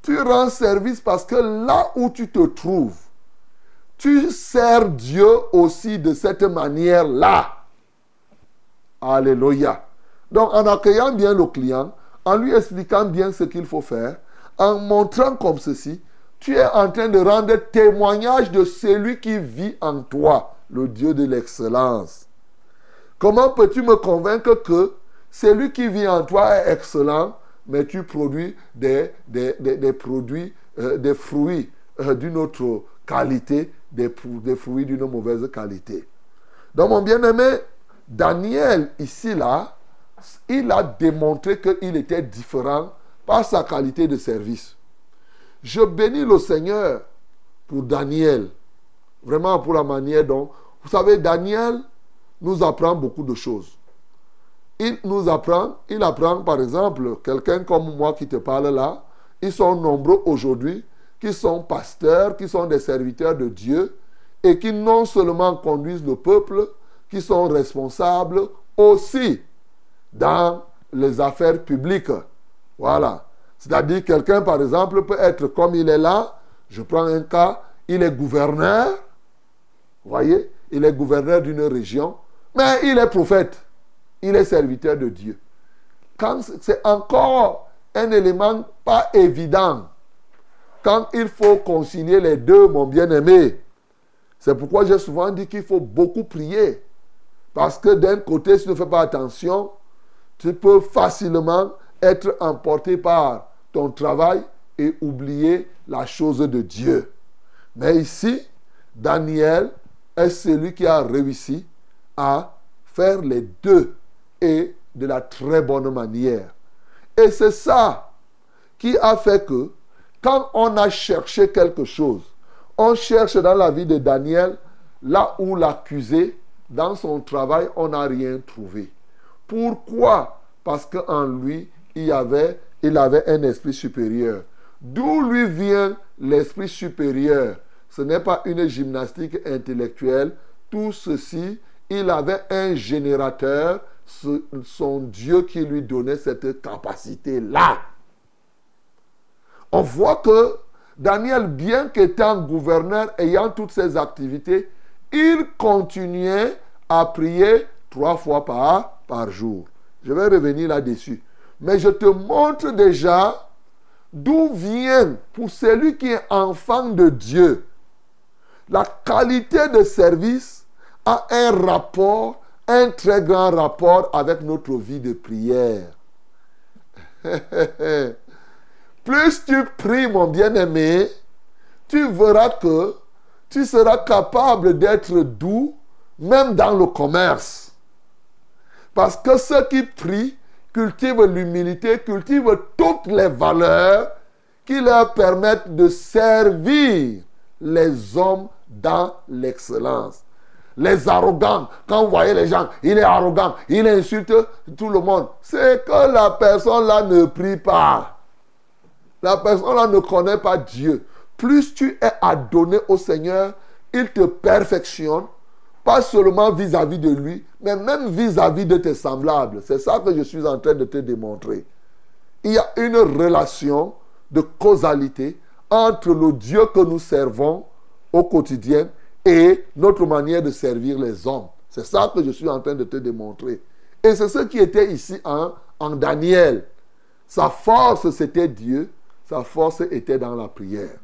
Tu rends service parce que là où tu te trouves, tu sers Dieu aussi de cette manière-là. Alléluia. Donc en accueillant bien le client, en lui expliquant bien ce qu'il faut faire, en montrant comme ceci, tu es en train de rendre témoignage de celui qui vit en toi, le Dieu de l'excellence. Comment peux-tu me convaincre que celui qui vit en toi est excellent, mais tu produis des, des, produits, euh, des fruits euh, d'une autre qualité, des, des fruits d'une mauvaise qualité. Donc mon bien-aimé, Daniel, ici, là, il a démontré qu'il était différent par sa qualité de service. Je bénis le Seigneur pour Daniel, vraiment pour la manière dont... Vous savez, Daniel nous apprend beaucoup de choses il nous apprend, il apprend par exemple, quelqu'un comme moi qui te parle là, ils sont nombreux aujourd'hui, qui sont pasteurs, qui sont des serviteurs de Dieu, et qui non seulement conduisent le peuple, qui sont responsables aussi dans les affaires publiques. Voilà. C'est-à-dire quelqu'un, par exemple, peut être comme il est là, je prends un cas, il est gouverneur, voyez, il est gouverneur d'une région, mais il est prophète il est serviteur de Dieu. C'est encore un élément pas évident, quand il faut concilier les deux, mon bien-aimé, c'est pourquoi j'ai souvent dit qu'il faut beaucoup prier. Parce que d'un côté, si tu ne fais pas attention, tu peux facilement être emporté par ton travail et oublier la chose de Dieu. Mais ici, Daniel est celui qui a réussi à faire les deux et de la très bonne manière. Et c'est ça qui a fait que quand on a cherché quelque chose, on cherche dans la vie de Daniel là où l'accusé, dans son travail, on n'a rien trouvé. Pourquoi? Parce qu'en lui, il, avait, il avait un esprit supérieur. D'où lui vient l'esprit supérieur? Ce n'est pas une gymnastique intellectuelle. Tout ceci, il avait un générateur son Dieu qui lui donnait cette capacité-là. On voit que Daniel, bien qu'étant gouverneur, ayant toutes ses activités, il continuait à prier trois fois par, jour. Je vais revenir là-dessus. Mais je te montre déjà d'où vient, pour celui qui est enfant de Dieu, la qualité de service a un rapport un très grand rapport avec notre vie de prière. Plus tu pries, mon bien-aimé, tu verras que tu seras capable d'être doux, même dans le commerce. Parce que ceux qui prient cultivent l'humilité, cultivent toutes les valeurs qui leur permettent de servir les hommes dans l'excellence. Les arrogants, quand vous voyez les gens, il est arrogant, il insulte tout le monde. C'est que la personne là ne prie pas. La personne là ne connaît pas Dieu. Plus tu es adonné au Seigneur, il te perfectionne, pas seulement vis-à-vis de lui, mais même vis-à-vis de tes semblables. C'est ça que je suis en train de te démontrer. Il y a une relation de causalité entre le Dieu que nous servons au quotidien et notre manière de servir les hommes. C'est ça que je suis en train de te démontrer. Et c'est ce qui était ici en, en Daniel. Sa force, c'était Dieu. Sa force était dans la prière.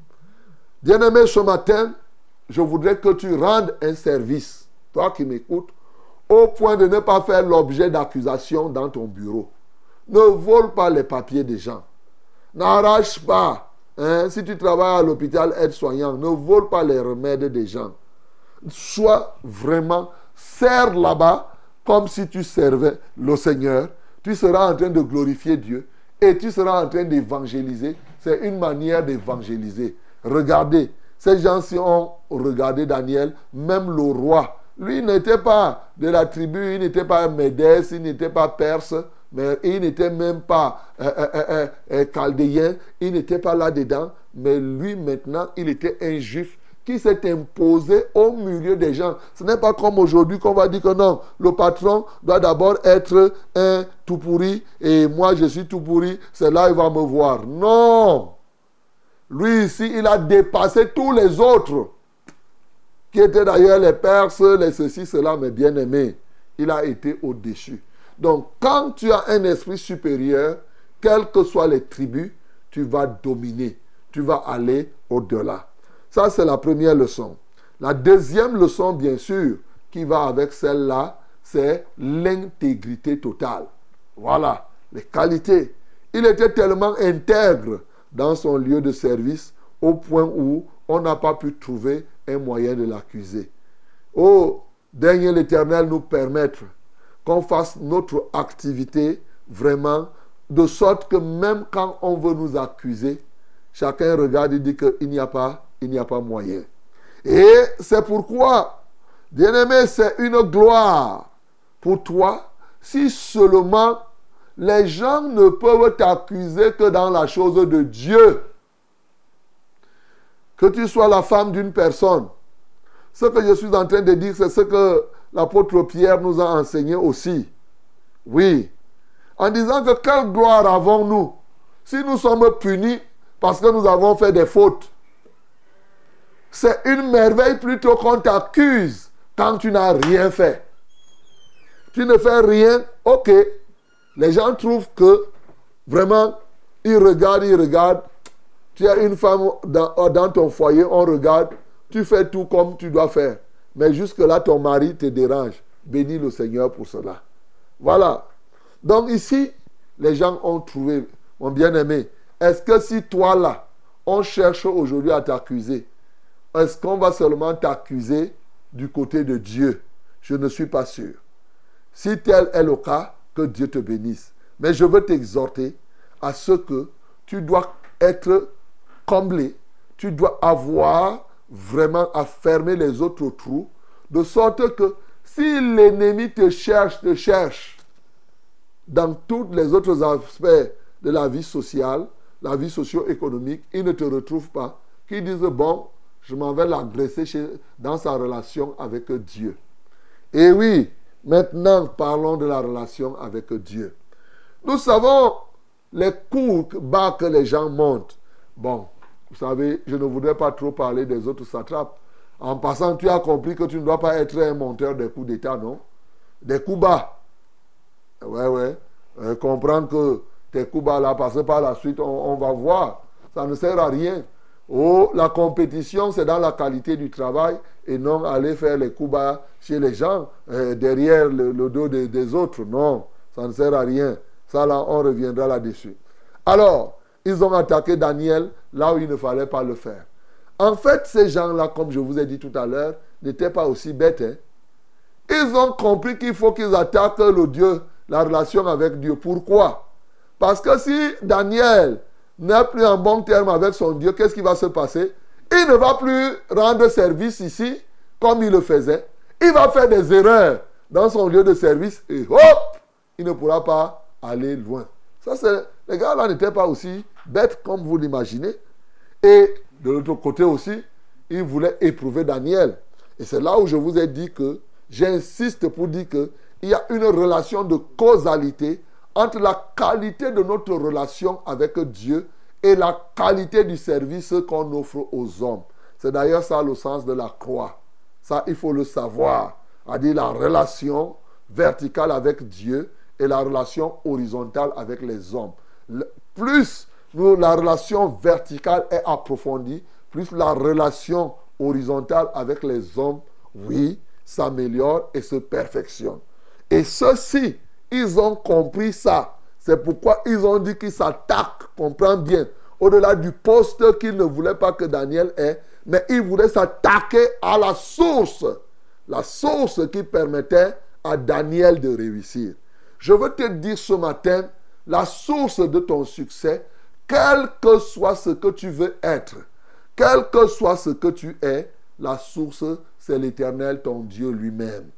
Bien-aimé, ce matin, je voudrais que tu rendes un service, toi qui m'écoutes, au point de ne pas faire l'objet d'accusations dans ton bureau. Ne vole pas les papiers des gens. N'arrache pas. Hein, si tu travailles à l'hôpital aide-soignant, ne vole pas les remèdes des gens. Sois vraiment, serre là-bas comme si tu servais le Seigneur. Tu seras en train de glorifier Dieu et tu seras en train d'évangéliser. C'est une manière d'évangéliser. Regardez, ces gens-ci ont regardé Daniel, même le roi. Lui n'était pas de la tribu, il n'était pas médès, il n'était pas perse, mais il n'était même pas euh, euh, euh, chaldéen, il n'était pas là-dedans. Mais lui maintenant, il était un juif qui s'est imposé au milieu des gens. Ce n'est pas comme aujourd'hui qu'on va dire que non, le patron doit d'abord être un tout pourri et moi je suis tout pourri, c'est il va me voir. Non. Lui ici, il a dépassé tous les autres, qui étaient d'ailleurs les Perses, les ceci, cela, mais bien aimés. Il a été au-dessus. Donc, quand tu as un esprit supérieur, quelles que soient les tribus, tu vas dominer. Tu vas aller au-delà. Ça, c'est la première leçon. La deuxième leçon, bien sûr, qui va avec celle-là, c'est l'intégrité totale. Voilà, les qualités. Il était tellement intègre dans son lieu de service au point où on n'a pas pu trouver un moyen de l'accuser. Oh, dernier l'Éternel nous permettre qu'on fasse notre activité vraiment de sorte que même quand on veut nous accuser, chacun regarde et dit qu'il n'y a pas, il n'y a pas moyen. Et c'est pourquoi, bien-aimé, c'est une gloire pour toi si seulement les gens ne peuvent t'accuser que dans la chose de Dieu. Que tu sois la femme d'une personne. Ce que je suis en train de dire, c'est ce que l'apôtre Pierre nous a enseigné aussi. Oui. En disant que quelle gloire avons-nous si nous sommes punis parce que nous avons fait des fautes? C'est une merveille plutôt qu'on t'accuse quand tu n'as rien fait. Tu ne fais rien, ok. Les gens trouvent que vraiment, ils regardent, ils regardent. Tu as une femme dans, dans ton foyer, on regarde. Tu fais tout comme tu dois faire. Mais jusque-là, ton mari te dérange. Bénis le Seigneur pour cela. Voilà. Donc ici, les gens ont trouvé, mon bien-aimé, est-ce que si toi là, on cherche aujourd'hui à t'accuser, est-ce qu'on va seulement t'accuser du côté de Dieu? Je ne suis pas sûr. Si tel est le cas, que Dieu te bénisse. Mais je veux t'exhorter à ce que tu dois être comblé, tu dois avoir vraiment à fermer les autres trous, de sorte que si l'ennemi te cherche, te cherche dans tous les autres aspects de la vie sociale, la vie socio-économique, il ne te retrouve pas, qu'il dise, bon, je m'en vais l'agresser dans sa relation avec Dieu. Et oui, maintenant parlons de la relation avec Dieu. Nous savons les coups bas que les gens montent. Bon, vous savez, je ne voudrais pas trop parler des autres satrapes. En passant, tu as compris que tu ne dois pas être un monteur des coups d'État, non? Des coups bas. Ouais, ouais. Euh, comprendre que tes coups bas là, parce par la suite, on, va voir. Ça ne sert à rien. Oh, la compétition, c'est dans la qualité du travail et non aller faire les coups bas chez les gens, euh, derrière le, dos des, autres. Non, ça ne sert à rien. Ça, là, on reviendra là-dessus. Alors, ils ont attaqué Daniel là où il ne fallait pas le faire. En fait, ces gens-là, comme je vous ai dit tout à l'heure, n'étaient pas aussi bêtes. Hein. Ils ont compris qu'il faut qu'ils attaquent le Dieu, la relation avec Dieu. Pourquoi? Parce que si Daniel n'est plus en bon terme avec son Dieu, qu'est-ce qui va se passer? Il ne va plus rendre service ici comme il le faisait. Il va faire des erreurs dans son lieu de service et hop, il ne pourra pas aller loin. Ça, c'est, les gars là n'étaient pas aussi bêtes comme vous l'imaginez. Et de l'autre côté aussi, il voulait éprouver Daniel. Et c'est là où je vous ai dit que j'insiste pour dire qu'il y a une relation de causalité entre la qualité de notre relation avec Dieu et la qualité du service qu'on offre aux hommes. C'est d'ailleurs ça le sens de la croix. Ça, il faut le savoir. à dire la relation verticale avec Dieu et la relation horizontale avec les hommes. plus la relation verticale est approfondie, plus la relation horizontale avec les hommes, oui, s'améliore et se perfectionne. Et ceux-ci, ils ont compris ça. C'est pourquoi ils ont dit qu'ils s'attaquent, comprends bien, au-delà du poste qu'ils ne voulaient pas que Daniel ait, mais ils voulaient s'attaquer à la source, la source qui permettait à Daniel de réussir. Je veux te dire ce matin, la source de ton succès, quel que soit ce que tu veux être, quel que soit ce que tu es, la source, c'est l'Éternel, ton Dieu lui-même.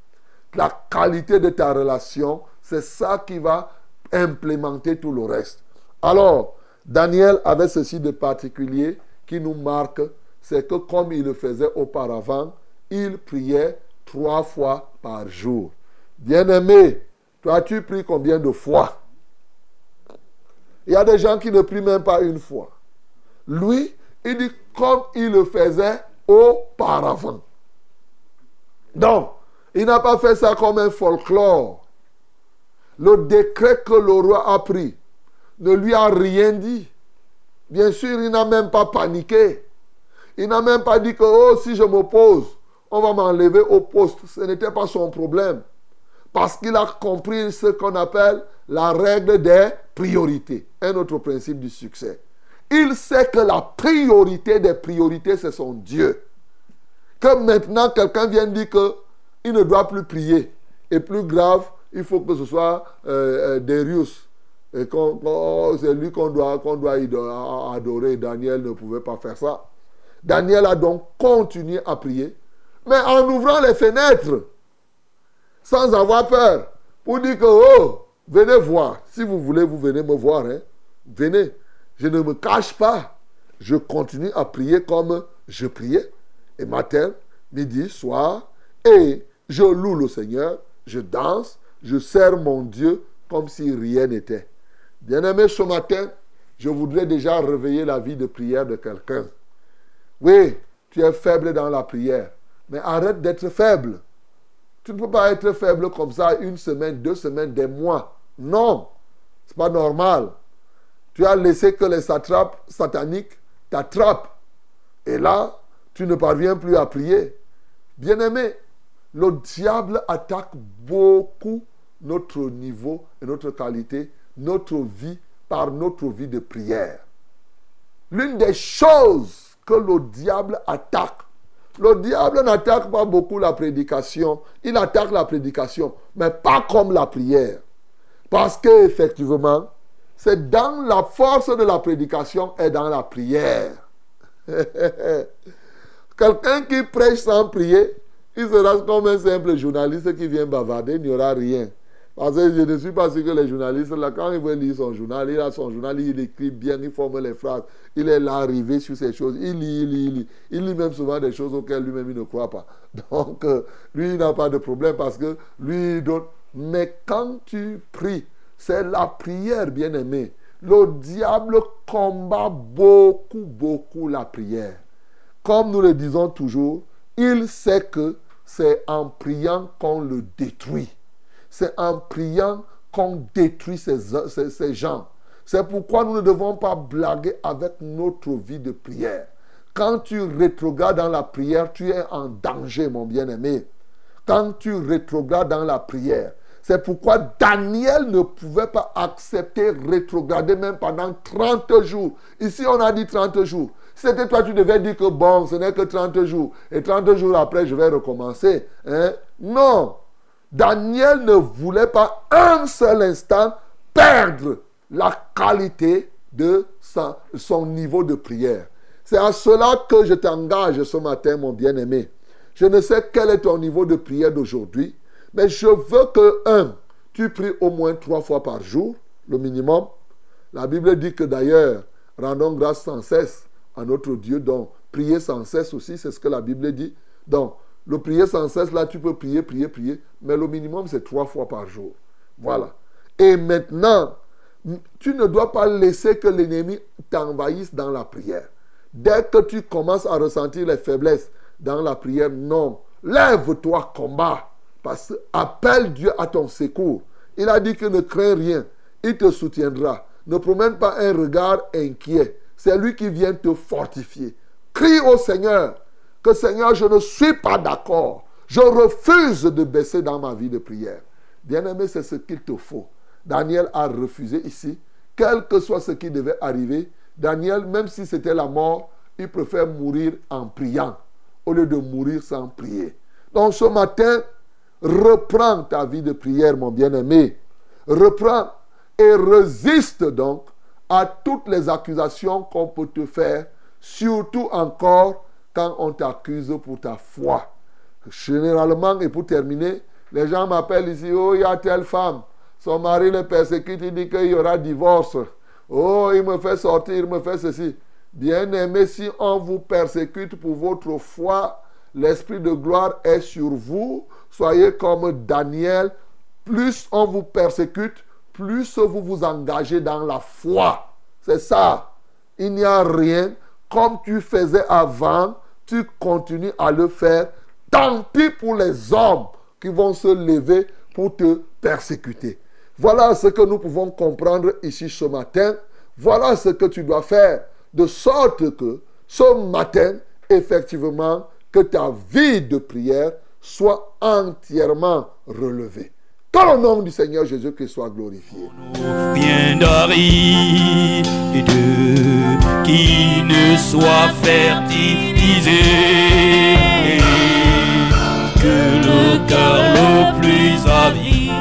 La qualité de ta relation, c'est ça qui va implémenter tout le reste. Alors, Daniel avait ceci de particulier qui nous marque, c'est que comme il le faisait auparavant, il priait trois fois par jour. Bien-aimé, toi tu pries combien de fois? Il y a des gens qui ne prient même pas une fois. Lui, il dit comme il le faisait auparavant. Donc, il n'a pas fait ça comme un folklore. Le décret que le roi a pris ne lui a rien dit. Bien sûr, il n'a même pas paniqué. Il n'a même pas dit que, oh, si je m'oppose, on va m'enlever au poste. Ce n'était pas son problème. Parce qu'il a compris ce qu'on appelle la règle des priorités. Un autre principe du succès. Il sait que la priorité des priorités, c'est son Dieu. Que maintenant, quelqu'un vient dire qu'il ne doit plus prier. Et plus grave, il faut que ce soit euh, euh Darius. Et c'est lui qu'on doit, adorer. Daniel ne pouvait pas faire ça. Daniel a donc continué à prier, mais en ouvrant les fenêtres, sans avoir peur, pour dire que, oh, venez voir. Si vous voulez, vous venez me voir. Hein. Venez. Je ne me cache pas. Je continue à prier comme je priais. Et matin, midi, soir. Et je loue le Seigneur. Je danse. Je sers mon Dieu comme si rien n'était. Bien-aimé, ce matin, je voudrais déjà réveiller la vie de prière de quelqu'un. Oui, tu es faible dans la prière, mais arrête d'être faible. Tu ne peux pas être faible comme ça une semaine, deux semaines, des mois. Non, ce n'est pas normal. Tu as laissé que les satrapes sataniques t'attrapent. Et là, tu ne parviens plus à prier. Bien-aimé, le diable attaque beaucoup notre niveau et notre qualité notre vie par notre vie de prière. L'une des choses que le diable attaque, le diable n'attaque pas beaucoup la prédication, il attaque la prédication, mais pas comme la prière. Parce que effectivement, c'est dans la force de la prédication et dans la prière. Quelqu'un qui prêche sans prier, il sera comme un simple journaliste qui vient bavarder, il n'y aura rien. Je ne suis pas sûr que les journalistes, quand ils veulent lire son journal, il a son journal, il écrit bien, il forme les phrases, il est là arrivé sur ces choses, il lit, il lit, il lit. Il lit même souvent des choses auxquelles lui-même il ne croit pas. Donc, euh, lui, il n'a pas de problème parce que lui, il donne. Mais quand tu pries, c'est la prière, bien-aimé. Le diable combat beaucoup, beaucoup la prière. Comme nous le disons toujours, il sait que c'est en priant qu'on le détruit. C'est en priant qu'on détruit ces, gens. C'est pourquoi nous ne devons pas blaguer avec notre vie de prière. Quand tu rétrogrades dans la prière, tu es en danger, mon bien-aimé. Quand tu rétrogrades dans la prière, c'est pourquoi Daniel ne pouvait pas accepter rétrograder même pendant 30 jours. Ici, on a dit 30 jours. C'était toi, tu devais dire que bon, ce n'est que 30 jours. Et 30 jours après, je vais recommencer. Hein? Non. Daniel ne voulait pas un seul instant perdre la qualité de son niveau de prière. C'est à cela que je t'engage ce matin, mon bien-aimé. Je ne sais quel est ton niveau de prière d'aujourd'hui, mais je veux que, un, tu pries au moins trois fois par jour, le minimum. La Bible dit que d'ailleurs, rendons grâce sans cesse à notre Dieu. Donc, prier sans cesse aussi, c'est ce que la Bible dit. Donc, le prier sans cesse, là, tu peux prier, prier, prier, mais le minimum, c'est trois fois par jour. Voilà. Et maintenant, tu ne dois pas laisser que l'ennemi t'envahisse dans la prière. Dès que tu commences à ressentir les faiblesses dans la prière, non. Lève-toi, combat. Parce que appelle Dieu à ton secours. Il a dit que ne crains rien. Il te soutiendra. Ne promène pas un regard inquiet. C'est lui qui vient te fortifier. Crie au Seigneur que Seigneur, je ne suis pas d'accord. Je refuse de baisser dans ma vie de prière. Bien-aimé, c'est ce qu'il te faut. Daniel a refusé ici. Quel que soit ce qui devait arriver, Daniel, même si c'était la mort, il préfère mourir en priant au lieu de mourir sans prier. Donc ce matin, reprends ta vie de prière, mon bien-aimé. Reprends et résiste donc à toutes les accusations qu'on peut te faire, surtout encore quand on t'accuse pour ta foi. Généralement, et pour terminer, les gens m'appellent ici, oh, il y a telle femme, son mari le persécute, il dit qu'il y aura divorce. Oh, il me fait sortir, il me fait ceci. Bien-aimé, si on vous persécute pour votre foi, l'Esprit de gloire est sur vous. Soyez comme Daniel. Plus on vous persécute, plus vous vous engagez dans la foi. C'est ça. Il n'y a rien. Comme tu faisais avant, tu continues à le faire. Tant pis pour les hommes qui vont se lever pour te persécuter. Voilà ce que nous pouvons comprendre ici ce matin. Voilà ce que tu dois faire. De sorte que ce matin, effectivement, que ta vie de prière soit entièrement relevée. Que le nom du Seigneur Jésus-Christ soit glorifié. Qui ne soit fertilisé, que le cœur le plus avide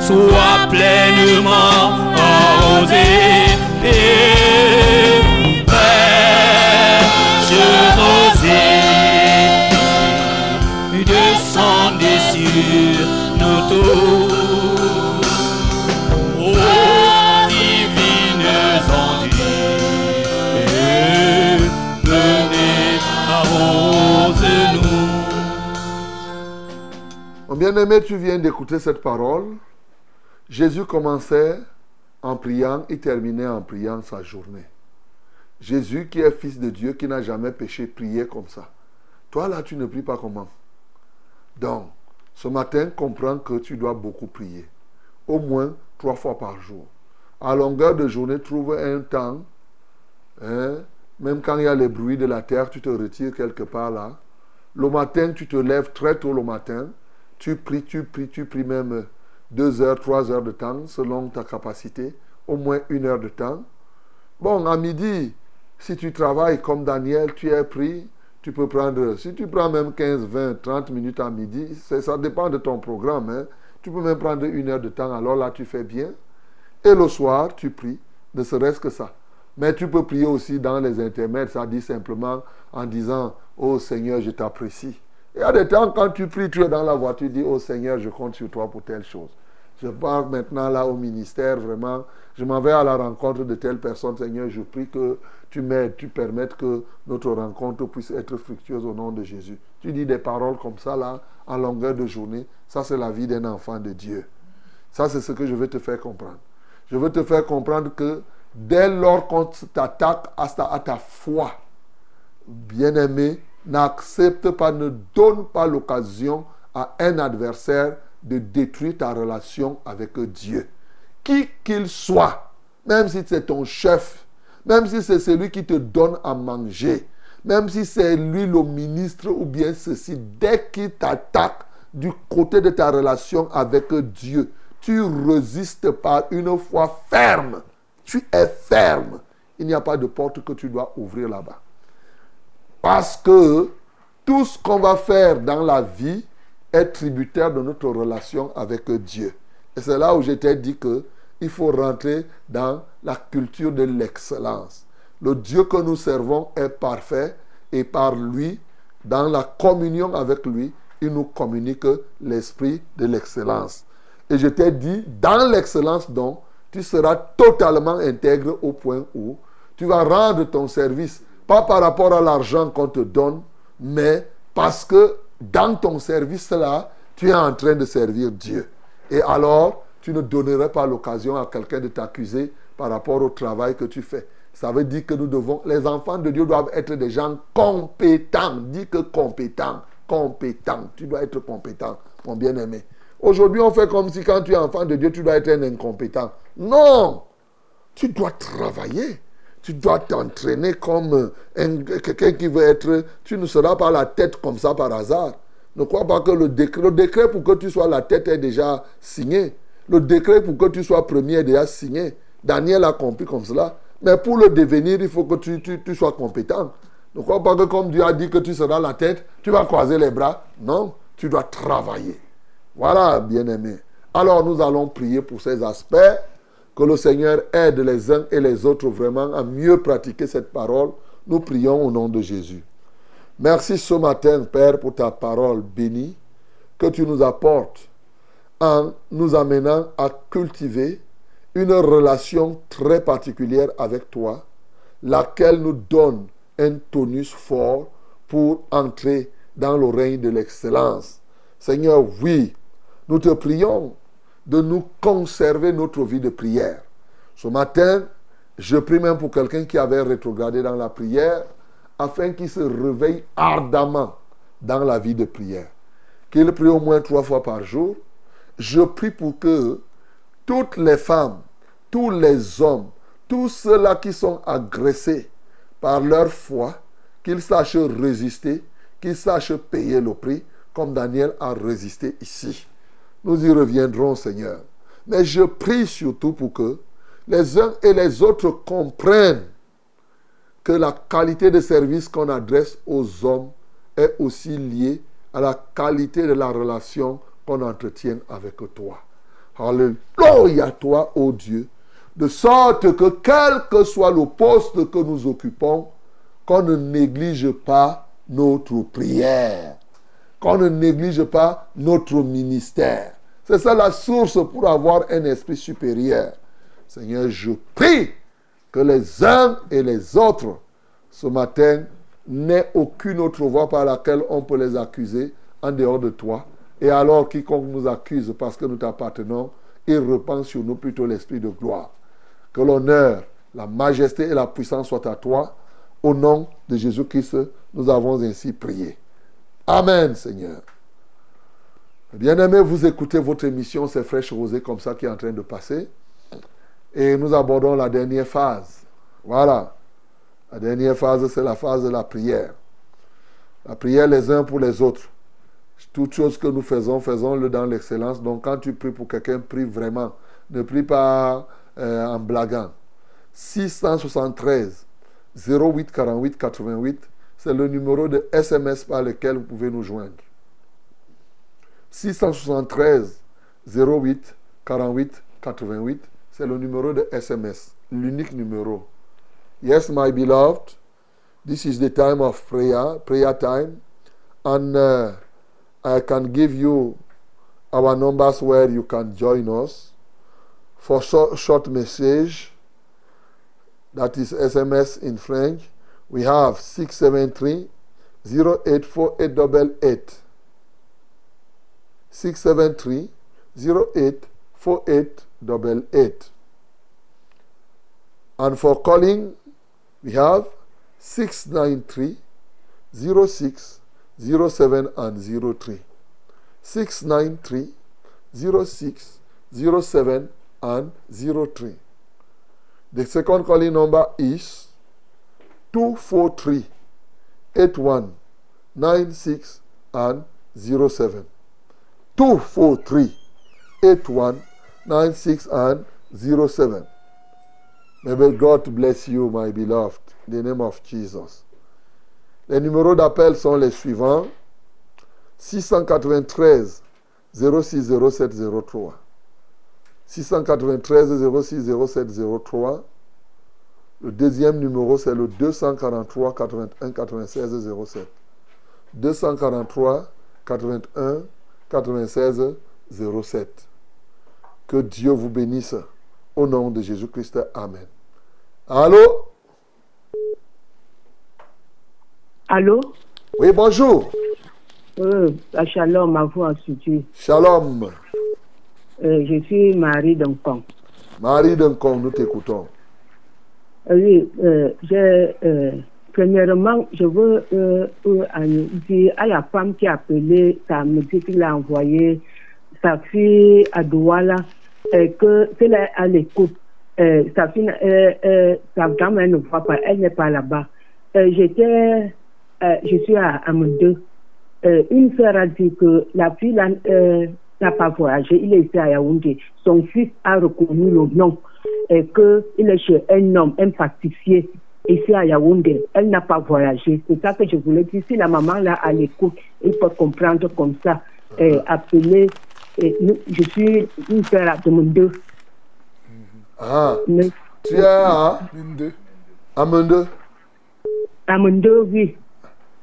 soit pleinement arrosé. Rosée, descendez sur nos tours. Bien-aimé, tu viens d'écouter cette parole. Jésus commençait en priant et terminait en priant sa journée. Jésus qui est fils de Dieu, qui n'a jamais péché, priait comme ça. Toi là, tu ne pries pas comment? Donc, ce matin, comprends que tu dois beaucoup prier. Au moins trois fois par jour. À longueur de journée, trouve un temps. hein, même quand il y a les bruits de la terre, tu te retires quelque part là. Le matin, tu te lèves très tôt le matin. Tu pries, tu pries, tu pries même deux heures, trois heures de temps, selon ta capacité. Au moins une heure de temps. Bon, à midi, si tu travailles comme Daniel, tu es pris, tu peux prendre, si tu prends même 15, 20, 30 minutes à midi, ça dépend de ton programme. hein. Tu peux même prendre une heure de temps, alors là, tu fais bien. Et le soir, tu pries, ne serait-ce que ça. Mais tu peux prier aussi dans les intermèdes, ça dit simplement en disant, oh Seigneur, je t'apprécie. Il y a des temps quand tu pries, tu es dans la voiture, tu dis, oh Seigneur, je compte sur toi pour telle chose. Je pars maintenant là au ministère, vraiment. Je m'en vais à la rencontre de telle personne, Seigneur. Je prie que tu m'aides, tu permettes que notre rencontre puisse être fructueuse au nom de Jésus. Tu dis des paroles comme ça là, en longueur de journée. Ça, c'est la vie d'un enfant de Dieu. Ça, c'est ce que je veux te faire comprendre. Je veux te faire comprendre que dès lors qu'on t'attaque à ta, à ta foi, bien-aimé, n'accepte pas, ne donne pas l'occasion à un adversaire de détruire ta relation avec Dieu. Qui qu'il soit, même si c'est ton chef, même si c'est celui qui te donne à manger, même si c'est lui le ministre ou bien ceci, dès qu'il t'attaque du côté de ta relation avec Dieu, tu résistes par une foi ferme. Tu es ferme. Il n'y a pas de porte que tu dois ouvrir là-bas. Parce que tout ce qu'on va faire dans la vie est tributaire de notre relation avec Dieu. Et c'est là où je t'ai dit que il faut rentrer dans la culture de l'excellence. Le Dieu que nous servons est parfait et par lui, dans la communion avec lui, il nous communique l'esprit de l'excellence. Et je t'ai dit, dans l'excellence donc, tu seras totalement intègre au point où tu vas rendre ton service, pas par rapport à l'argent qu'on te donne, mais parce que dans ton service là, tu es en train de servir Dieu. Et alors, tu ne donnerais pas l'occasion à quelqu'un de t'accuser par rapport au travail que tu fais. Ça veut dire que nous devons, les enfants de Dieu doivent être des gens compétents. Dis que compétents, compétents. Tu dois être compétent, mon bien-aimé. Aujourd'hui, on fait comme si quand tu es enfant de Dieu, tu dois être un incompétent. Non, tu dois travailler. Tu dois t'entraîner comme quelqu'un qui veut être... Tu ne seras pas la tête comme ça par hasard. Ne crois pas que le décret, pour que tu sois la tête est déjà signé. Le décret pour que tu sois premier est déjà signé. Daniel a compris comme cela. Mais pour le devenir, il faut que tu, tu sois compétent. Ne crois pas que comme Dieu a dit que tu seras la tête, tu vas croiser les bras. Non, tu dois travailler. Voilà, bien-aimé. Alors nous allons prier pour ces aspects que le Seigneur aide les uns et les autres vraiment à mieux pratiquer cette parole. Nous prions au nom de Jésus. Merci ce matin, Père, pour ta parole bénie que tu nous apportes en nous amenant à cultiver une relation très particulière avec toi, laquelle nous donne un tonus fort pour entrer dans le règne de l'excellence. Seigneur, oui, nous te prions de nous conserver notre vie de prière. Ce matin, je prie même pour quelqu'un qui avait rétrogradé dans la prière, afin qu'il se réveille ardemment dans la vie de prière. Qu'il prie au moins trois fois par jour. Je prie pour que toutes les femmes, tous les hommes, tous ceux-là qui sont agressés par leur foi, qu'ils sachent résister, qu'ils sachent payer le prix, comme Daniel a résisté ici. Nous y reviendrons, Seigneur. Mais je prie surtout pour que les uns et les autres comprennent que la qualité de service qu'on adresse aux hommes est aussi liée à la qualité de la relation qu'on entretient avec toi. Alléluia toi, ô Dieu. De sorte que quel que soit le poste que nous occupons, qu'on ne néglige pas notre prière, qu'on ne néglige pas notre ministère. C'est ça la source pour avoir un esprit supérieur. Seigneur, je prie que les uns et les autres, ce matin, n'aient aucune autre voie par laquelle on peut les accuser en dehors de toi. Et alors, quiconque nous accuse parce que nous t'appartenons, il repense sur nous plutôt l'esprit de gloire. Que l'honneur, la majesté et la puissance soient à toi. Au nom de Jésus-Christ, nous avons ainsi prié. Amen, Seigneur. Bien-aimés, vous écoutez votre émission, c'est Fraîche Rosée comme ça qui est en train de passer. Et nous abordons la dernière phase. Voilà. La dernière phase, c'est la phase de la prière. La prière les uns pour les autres. Toutes choses que nous faisons, faisons-le dans l'excellence. Donc quand tu pries pour quelqu'un, prie vraiment. Ne prie pas euh, en blaguant. 673 08 48 88, c'est le numéro de SMS par lequel vous pouvez nous joindre. 673 08 48 88, c'est le numéro de SMS, l'unique numéro. Yes, my beloved, this is the time of prayer, prayer time, and uh, I can give you our numbers where you can join us for short message. That is SMS in French. We have 673 084888. 673 084888. And for calling, we have 693 06 07 and 03. 693 06 07 and 03. The second calling number is 243 81 96 and 07. 243 81 96 and 07. May God bless you, my beloved, in the name of Jesus. Les numéros d'appel sont les suivants 693 06 07 03. 693 06 07 03. Le deuxième numéro, c'est le 243 81 96 07. 243 81 96 07. Que Dieu vous bénisse. Au nom de Jésus-Christ. Amen. Allô? Allô? Oui, bonjour. Euh, shalom à vous en studio. Shalom. Euh, je suis Marie Doncon. Marie Doncon, nous t'écoutons. Oui, euh, euh, premièrement, je veux euh, euh, dire à la femme qui a appelé, ça me dit qu'il envoyé sa fille à Douala, que qu'elle est à l'écoute. Sa fille, sa femme, elle ne voit pas, elle n'est pas là-bas. J'étais, je suis à Amundeux. Une sœur a dit que la fille n'a pas voyagé, il est ici à Yaoundé. Son fils a reconnu le nom et qu'il est chez un homme, un pâtissier, ici à Yaoundé. Elle n'a pas voyagé. C'est ça que je voulais dire. Si la maman là à l'écoute, il faut comprendre comme ça. Et appeler, et nous- je suis une sœur à Amundeux. Ah, Mais tu es à Amende. Amundeux, oui.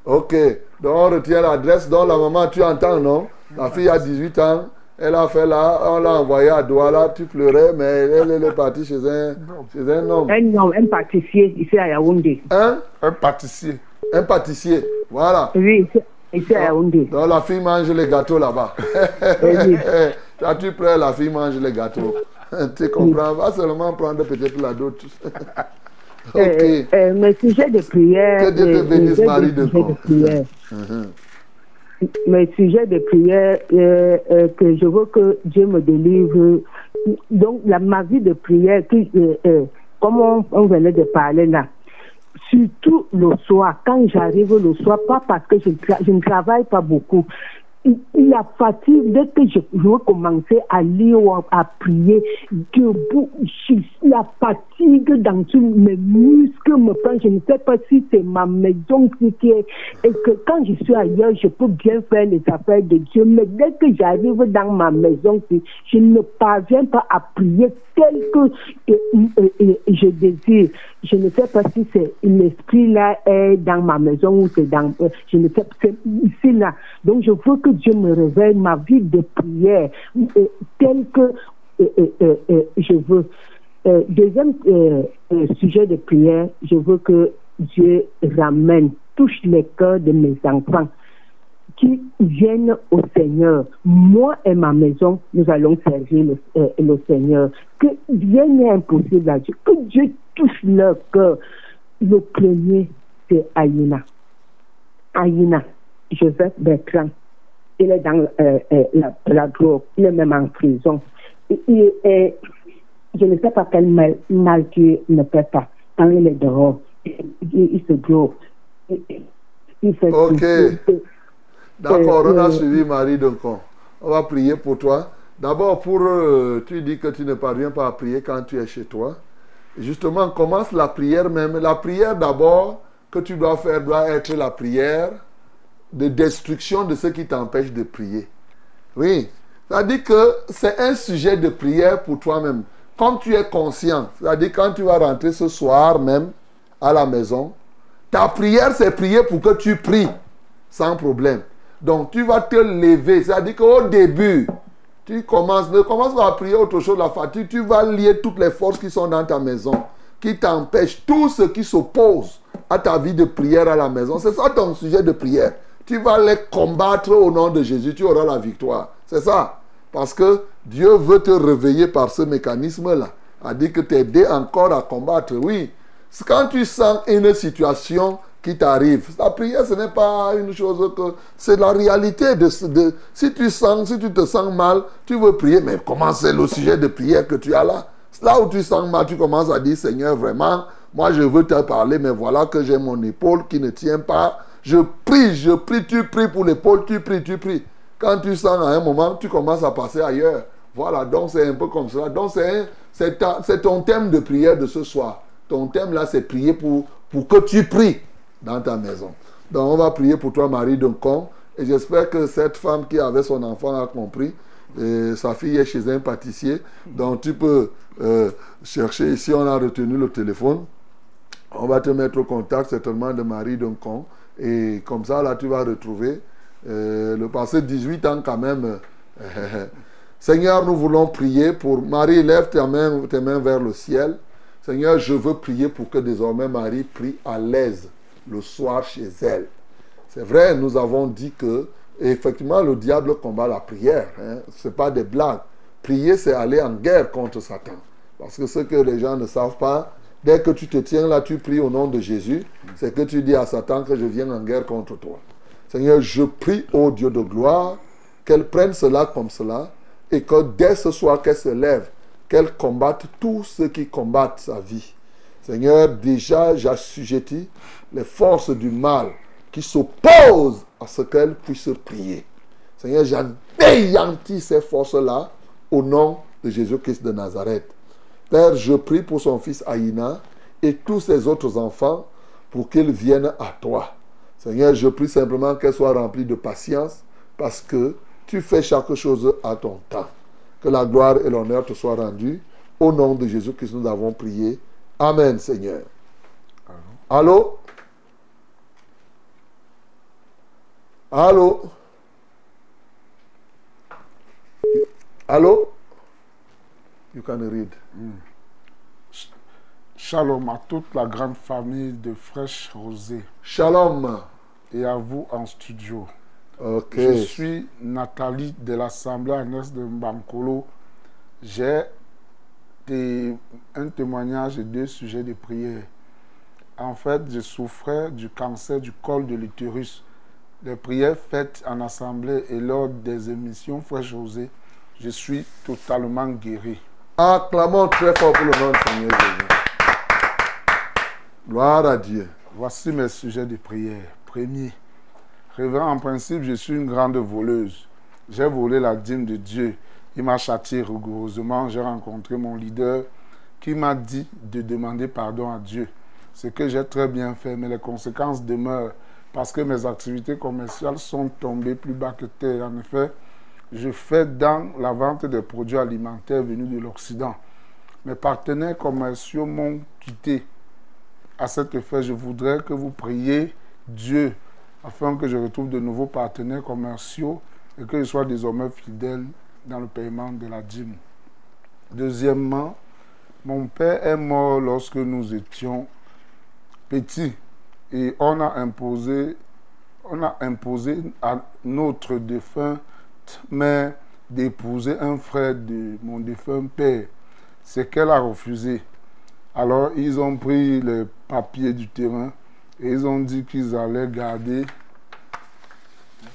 Ok. Donc on retient l'adresse. Donc la maman, tu entends, non? La fille a 18 ans. Elle a fait là, on l'a envoyée à Douala, tu pleurais, mais elle, elle est partie chez un, chez un homme. Un homme, un pâtissier ici à Yaoundé. Un Un pâtissier. Un pâtissier, voilà. Oui, ici, ici à Yaoundé. Donc la fille mange les gâteaux là-bas. oui. Quand tu pleures, la fille mange les gâteaux. tu comprends? Va seulement prendre peut-être la dot. ok. Euh, euh, mes sujets de prière. Que Dieu te euh, bénisse, Marie des de sujets Caen. prière. Mes sujets de prière euh, euh, que je veux que Dieu me délivre. Donc, la, ma vie de prière, euh, comme on, venait de parler là, surtout le soir, quand j'arrive le soir, pas parce que je, ne travaille pas beaucoup, la fatigue, dès que je, je commencer à lire ou à, prier, debout, je- la fatigue dans tous mes muscles me prend. Je ne sais pas si c'est ma maison qui est. Et que quand je suis ailleurs, je peux bien faire les affaires de Dieu. Mais dès que j'arrive dans ma maison, je ne parviens pas à prier tel que euh, euh, euh, je désire. Je ne sais pas si c'est l'esprit là est dans ma maison ou c'est dans. euh, je ne sais c'est ici là. Donc je veux que Dieu me révèle ma vie de prière euh, telle que euh, je veux. Deuxième sujet de prière, je veux que Dieu ramène, touche les cœurs de mes enfants qui viennent au Seigneur. Moi et ma maison, nous allons servir le, euh, le Seigneur. Que rien n'est impossible à Dieu. Que Dieu touche leur cœur. Le premier, c'est Aïna. Aïna, Joseph Bertrand. Il est dans euh, euh, la, la drogue. Il est même en prison. Et- et- et je ne sais pas quel mal, mal Dieu ne fait pas. Quand il est dehors, il, il- il se drogue. Il, il fait tout. D'accord, on a Euh, suivi Marie donc on, on va prier pour toi. D'abord, pour euh, tu dis que tu ne parviens pas à prier quand tu es chez toi. Justement, commence la prière même. La prière d'abord que tu dois faire doit être la prière de destruction de ce qui t'empêche de prier. Oui, c'est-à-dire que c'est un sujet de prière pour toi-même. Quand tu es conscient, c'est-à-dire quand tu vas rentrer ce soir même à la maison, ta prière c'est prier pour que tu pries sans problème. Donc tu vas te lever, c'est-à-dire qu'au début, tu commences, ne commence pas à prier autre chose, la fatigue, tu vas lier toutes les forces qui sont dans ta maison, qui t'empêchent, tout ce qui s'oppose à ta vie de prière à la maison. C'est ça ton sujet de prière. Tu vas les combattre au nom de Jésus, tu auras la victoire. C'est ça. Parce que Dieu veut te réveiller par ce mécanisme-là. A dit que t'aider encore à combattre. Oui. Quand tu sens une situation qui t'arrive, la prière, ce n'est pas une chose que... C'est la réalité de. Si tu sens, si tu te sens mal, tu veux prier, mais comment c'est le sujet de prière que tu as là? Là où tu sens mal, tu commences à dire, Seigneur, vraiment, moi je veux te parler, mais voilà que j'ai mon épaule qui ne tient pas. Je prie, je prie, tu pries pour l'épaule, tu pries, tu pries. Quand tu sens à un moment, tu commences à passer ailleurs. Voilà, donc c'est un peu comme cela. Donc c'est ton thème de prière de ce soir. Ton thème là, c'est prier pour, pour que tu pries dans ta maison. Donc on va prier pour toi, Marie Duncon. Et j'espère que cette femme qui avait son enfant a compris. Sa fille est chez un pâtissier. Donc tu peux euh, chercher ici, on a retenu le téléphone. On va te mettre au contact certainement de Marie Duncon. Et comme ça, là, tu vas retrouver euh, le passé 18 ans quand même. Seigneur, nous voulons prier pour Marie. Lève tes mains, tes mains vers le ciel. Seigneur, je veux prier pour que désormais Marie prie à l'aise le soir chez elle. C'est vrai, nous avons dit que effectivement le diable combat la prière. Hein. Ce n'est pas des blagues. Prier, c'est aller en guerre contre Satan. Parce que ce que les gens ne savent pas, dès que tu te tiens là, tu pries au nom de Jésus, c'est que tu dis à Satan que je viens en guerre contre toi. Seigneur, je prie au Dieu de gloire qu'elle prenne cela comme cela et que dès ce soir qu'elle se lève, qu'elle combatte tous ceux qui combattent sa vie. Seigneur, déjà j'assujettis les forces du mal qui s'opposent à ce qu'elle puisse prier. Seigneur, j'anéantis ces forces-là au nom de Jésus-Christ de Nazareth. Père, je prie pour son fils Aïna et tous ses autres enfants pour qu'ils viennent à toi. Seigneur, je prie simplement qu'elle soit remplie de patience parce que tu fais chaque chose à ton temps. Que la gloire et l'honneur te soient rendus. Au nom de Jésus Christ, nous avons prié. Amen, Seigneur. Allô? Allô? Allô? You can read. Shalom à toute la grande famille de Fraîche Rosée Shalom. et à vous en studio. Ok. Je suis Nathalie de l'Assemblée Agnès de Mbankolo. J'ai un témoignage et deux sujets de prière. En fait, je souffrais du cancer du col de l'utérus. Les prières faites en assemblée et lors des émissions Frère José, je suis totalement guéri. Acclamons très fort pour le nom du Seigneur Jésus. Gloire à Dieu. Voici mes sujets de prière. Premier, révérend en principe, je suis une grande voleuse. J'ai volé la dîme de Dieu. Il m'a châtié rigoureusement. J'ai rencontré mon leader qui m'a dit de demander pardon à Dieu. Ce que j'ai très bien fait, mais les conséquences demeurent parce que mes activités commerciales sont tombées plus bas que terre. En effet, je fais dans la vente des produits alimentaires venus de l'Occident. Mes partenaires commerciaux m'ont quitté. À cet effet, je voudrais que vous priez Dieu afin que je retrouve de nouveaux partenaires commerciaux et que je sois désormais fidèle dans le paiement de la dîme. Deuxièmement, mon père est mort lorsque nous étions petits et on a imposé, on a imposé à notre défunt mère d'épouser un frère de mon défunt père. C'est qu'elle a refusé. Alors, ils ont pris les papiers du terrain et ils ont dit qu'ils allaient garder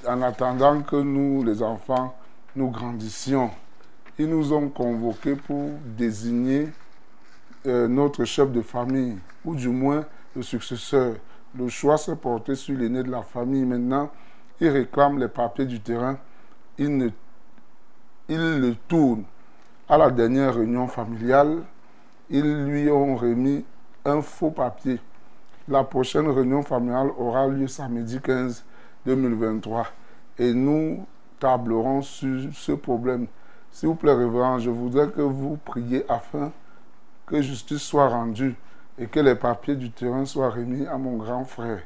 en attendant que nous, les enfants, nous grandissions. Ils nous ont convoqués pour désigner euh, notre chef de famille, ou du moins le successeur. Le choix s'est porté sur l'aîné de la famille. Maintenant, ils réclament les papiers du terrain. Ils le tournent. À la dernière réunion familiale, ils lui ont remis un faux papier. La prochaine réunion familiale aura lieu samedi 15 2023 et nous tablerons sur ce problème. S'il vous plaît, révérend, je voudrais que vous priez afin que justice soit rendue et que les papiers du terrain soient remis à mon grand frère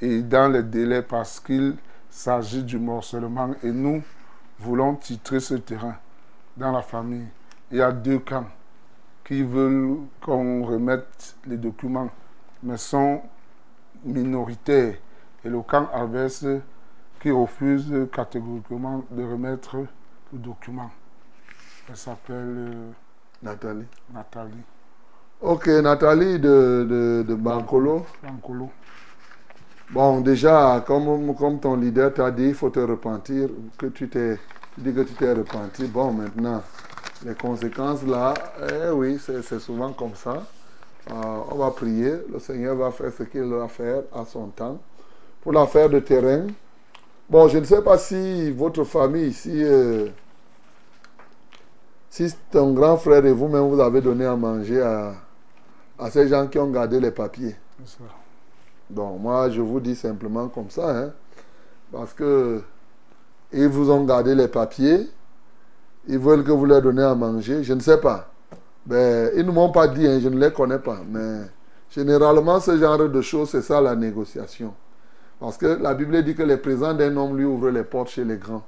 et dans les délais parce qu'il s'agit du morcellement et nous voulons titrer ce terrain dans la famille. Il y a deux camps qui veulent qu'on remette les documents, mais sont minoritaires. Et le camp adverse qui refuse catégoriquement de remettre le document. Elle s'appelle euh, Nathalie. Nathalie Ok, Nathalie de, de, de Bancolo. Francolo. Bon, déjà, comme, comme ton leader t'a dit, il faut te repentir, que tu t'es, dis que tu t'es repenti. Bon, maintenant, les conséquences là, eh oui, c'est souvent comme ça. Euh, on va prier, le Seigneur va faire ce qu'il va faire à son temps. Pour l'affaire de terrain, bon, je ne sais pas si votre famille ici, euh, si ton grand frère et vous-même vous avez donné à manger à, à ces gens qui ont gardé les papiers. Bon, moi, je vous dis simplement comme ça, hein, parce que ils vous ont gardé les papiers, ils veulent que vous leur donnez à manger, je ne sais pas. Ben, ils ne m'ont pas dit, hein, je ne les connais pas, mais Généralement, ce genre de choses, c'est ça la négociation. Parce que la Bible dit que les présents d'un homme lui ouvrent les portes chez les grands.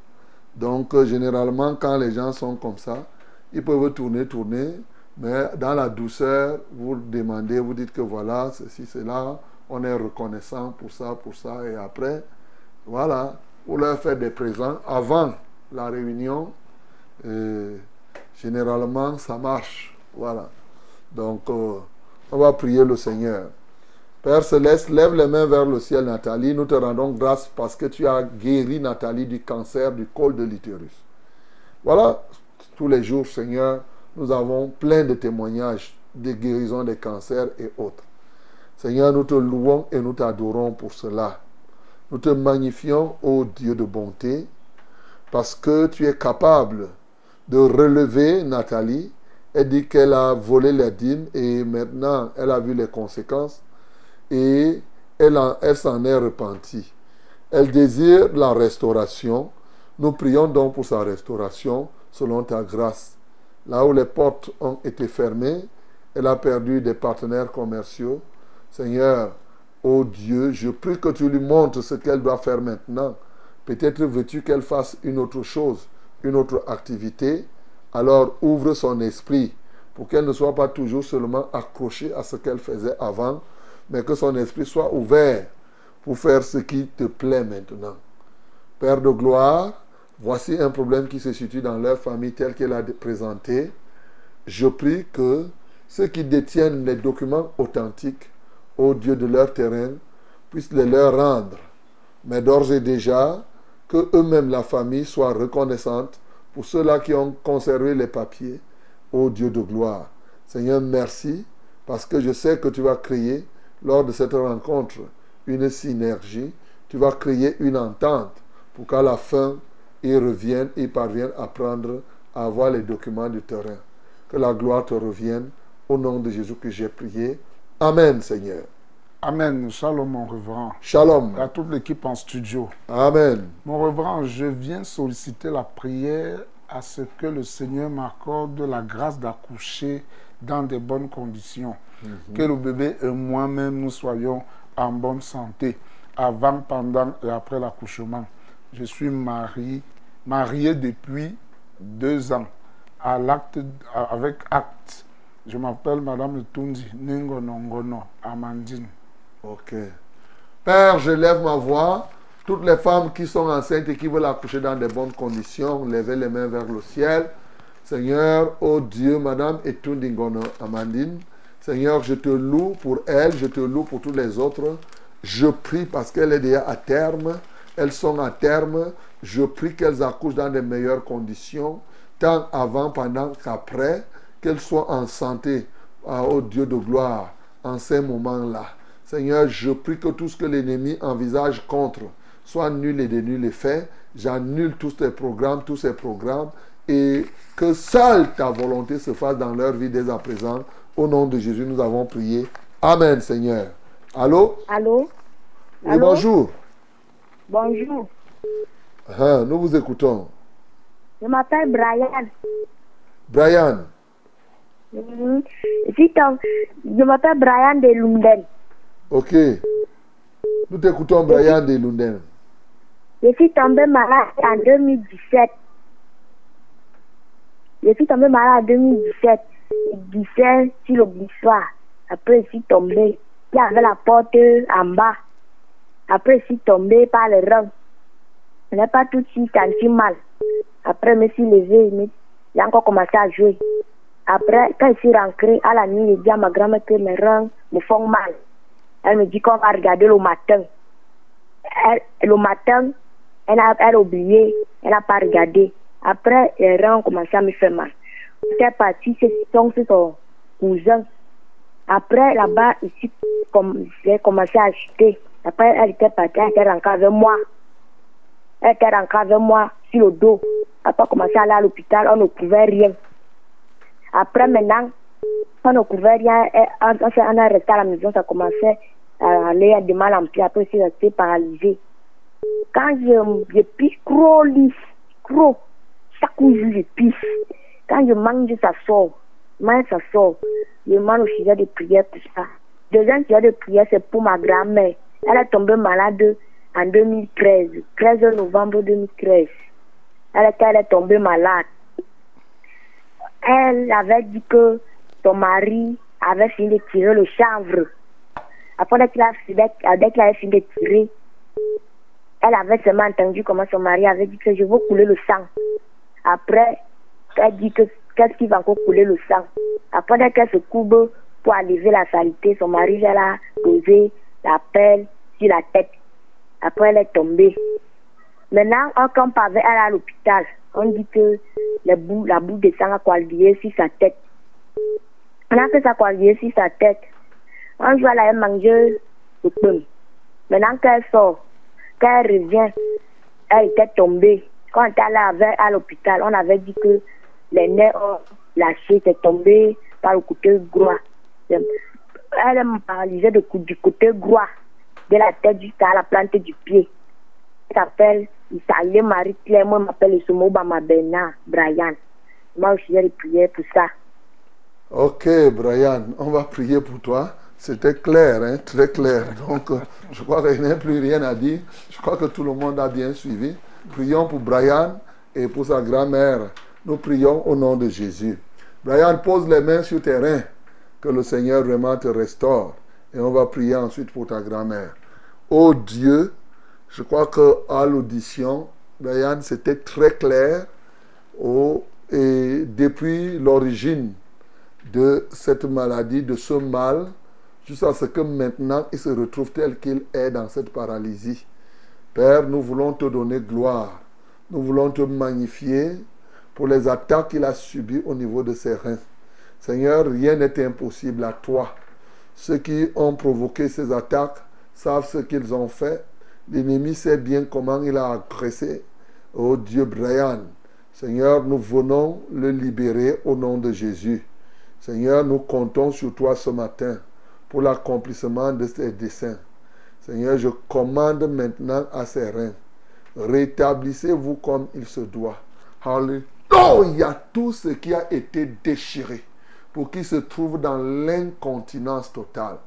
Donc, euh, généralement, quand les gens sont comme ça, ils peuvent tourner, tourner, mais dans la douceur, vous demandez, vous dites que voilà, ceci, cela, on est reconnaissant pour ça, pour ça, et après, voilà, vous leur faites des présents avant la réunion. Généralement, ça marche. Voilà. Donc, euh, on va prier le Seigneur. Père Céleste, lève les mains vers le ciel, Nathalie. Nous te rendons grâce parce que tu as guéri Nathalie du cancer du col de l'utérus. Voilà, tous les jours, Seigneur, nous avons plein de témoignages de guérison des cancers et autres. Seigneur, nous te louons et nous t'adorons pour cela. Nous te magnifions, ô Dieu de bonté, parce que tu es capable de relever Nathalie. Elle dit qu'elle a volé les dîmes et maintenant elle a vu les conséquences et elle, elle s'en est repentie. Elle désire la restauration. Nous prions donc pour sa restauration selon ta grâce. Là où les portes ont été fermées, elle a perdu des partenaires commerciaux. Seigneur, ô Dieu, je prie que tu lui montres ce qu'elle doit faire maintenant. Peut-être veux-tu qu'elle fasse une autre chose, une autre activité. Alors ouvre son esprit pour qu'elle ne soit pas toujours seulement accrochée à ce qu'elle faisait avant, mais que son esprit soit ouvert pour faire ce qui te plaît maintenant. Père de gloire, voici un problème qui se situe dans leur famille tel qu'elle a présenté. Je prie que ceux qui détiennent les documents authentiques, au Dieu de leur terrain, puissent les leur rendre. Mais d'ores et déjà, que eux-mêmes, la famille, soient reconnaissante pour ceux-là qui ont conservé les papiers, au Dieu de gloire. Seigneur, merci, parce que je sais que tu vas créer, lors de cette rencontre, une synergie, tu vas créer une entente pour qu'à la fin, ils reviennent, ils parviennent à prendre, à avoir les documents du terrain. Que la gloire te revienne. Au nom de Jésus que j'ai prié. Amen, Seigneur. Amen. Shalom, mon reverend. Shalom. À toute l'équipe en studio. Amen. Mon reverend, je viens solliciter la prière à ce que le Seigneur m'accorde la grâce d'accoucher dans de bonnes conditions. Mhm. Que le bébé et moi-même, nous soyons en bonne santé avant, pendant et après l'accouchement. Je suis marié, marié depuis deux ans avec acte. Je m'appelle Madame Tundi Ningonongono Amandine. Ok. Père, je lève ma voix. Toutes les femmes qui sont enceintes et qui veulent accoucher dans de bonnes conditions, levez les mains vers le ciel. Seigneur, oh Dieu, Madame Etundi Ngono Amandine, Seigneur, je te loue pour elle, je te loue pour tous les autres. Je prie parce qu'elle est déjà à terme. Elles sont à terme. Je prie qu'elles accouchent dans de meilleures conditions, tant avant, pendant qu'après, qu'elles soient en santé, ah, oh Dieu de gloire, en ces moments-là. Seigneur, je prie que tout ce que l'ennemi envisage contre soit nul et dénul les faits. J'annule tous tes programmes, tous ces programmes, et que seule ta volonté se fasse dans leur vie dès à présent. Au nom de Jésus, nous avons prié. Amen, Seigneur. Allô? Allô? Oui, Allô? bonjour. Bonjour. Ah, nous vous écoutons. Je m'appelle Brian. Brian, Mhm. Je m'appelle Brian de Lunden. ok. Nous t'écoutons, Brian de Lunden. Je suis tombé malade en 2017. Je suis tombé malade en 2017. Je glissais sur le glissoir. Après, je suis tombé. Il y avait la porte en bas. Après, je suis tombé par le rang. Je n'ai pas tout de suite senti mal. Après, je me suis levé. mais J'ai encore commencé à jouer. Après, quand je suis rentré à la nuit, j'ai dit à ma grand-mère que mes reins me font mal. Elle me dit qu'on va regarder le matin. Elle, le matin, elle a, elle oublié, elle n'a pas regardé. Après, les reins ont commencé à me faire mal. J'étais donc c'est son cousin. Après, là-bas, ici, comme, j'ai commencé à acheter. Après, elle était partie, elle était rentrée avec moi. Elle était rentrée avec moi sur le dos. Après, on a commencé à aller à l'hôpital, on ne trouvait rien. Après, maintenant, on ne trouvait rien. On, on, a resté à la maison, ça commençait à aller à des mal en pied. Après, c'est resté paralysé. Quand je, je pisse trop lisse, trop, chaque jour je pisse. Quand je mange, ça sort. Mange, ça sort. Je mange au sujet de prière, tout ça. deuxième sujet de prière, c'est pour ma grand-mère. Elle est tombée malade en 2013, 13 novembre 2013. Elle elle est tombée malade. Elle avait dit que son mari avait fini de tirer le chanvre. Après qu'il a, dès qu'il avait fini de tirer, elle avait seulement entendu comment son mari avait dit que je veux couler le sang. Après, elle dit que qu'est-ce qui va encore couler le sang. Après, qu'elle se courbe pour enlever la saleté, son mari vient la poser la pelle sur la tête. Après, elle est tombée. Maintenant, on campe à l'hôpital. On dit que la boue de sang a coagulé sur sa tête. Maintenant que ça a coagulé sur sa tête, un jour, elle a mangé le pain. Maintenant qu'elle sort, quand elle revient, elle était tombée. Quand elle était à l'hôpital, on avait dit que les nerfs ont lâché, c'est tombé par le côté droit. Elle est paralysée de du côté droit, de la tête jusqu'à la plante du pied. Elle s'appelle, il s'appelle Marie-Claire, moi, m'appelle le Somo Bama Bernard, Brian. Moi aussi, j'ai prié pour ça. Ok, Brian, on va prier pour toi. C'était clair, hein, très clair. Donc, je crois qu'il n'y a plus rien à dire. Je crois que tout le monde a bien suivi. Prions pour Brian et pour sa grand-mère. Nous prions au nom de Jésus. Brian, pose les mains sur tes reins. Que le Seigneur vraiment te restaure. Et on va prier ensuite pour ta grand-mère. Oh Dieu, je crois que à l'audition, Brian, c'était très clair. Oh, et depuis l'origine de cette maladie, de ce mal, jusqu'à ce que maintenant il se retrouve tel qu'il est dans cette paralysie. Père, nous voulons te donner gloire. Nous voulons te magnifier pour les attaques qu'il a subies au niveau de ses reins. Seigneur, rien n'est impossible à toi. Ceux qui ont provoqué ces attaques savent ce qu'ils ont fait. L'ennemi sait bien comment il a agressé. Oh Dieu, Brian. Seigneur, nous venons le libérer au nom de Jésus. Seigneur, nous comptons sur toi ce matin pour l'accomplissement de ces desseins. Seigneur, je commande maintenant à ses reins. Rétablissez-vous comme il se doit. Alléluia. Tout ce qui a été déchiré pour qu'il se trouve dans l'incontinence totale,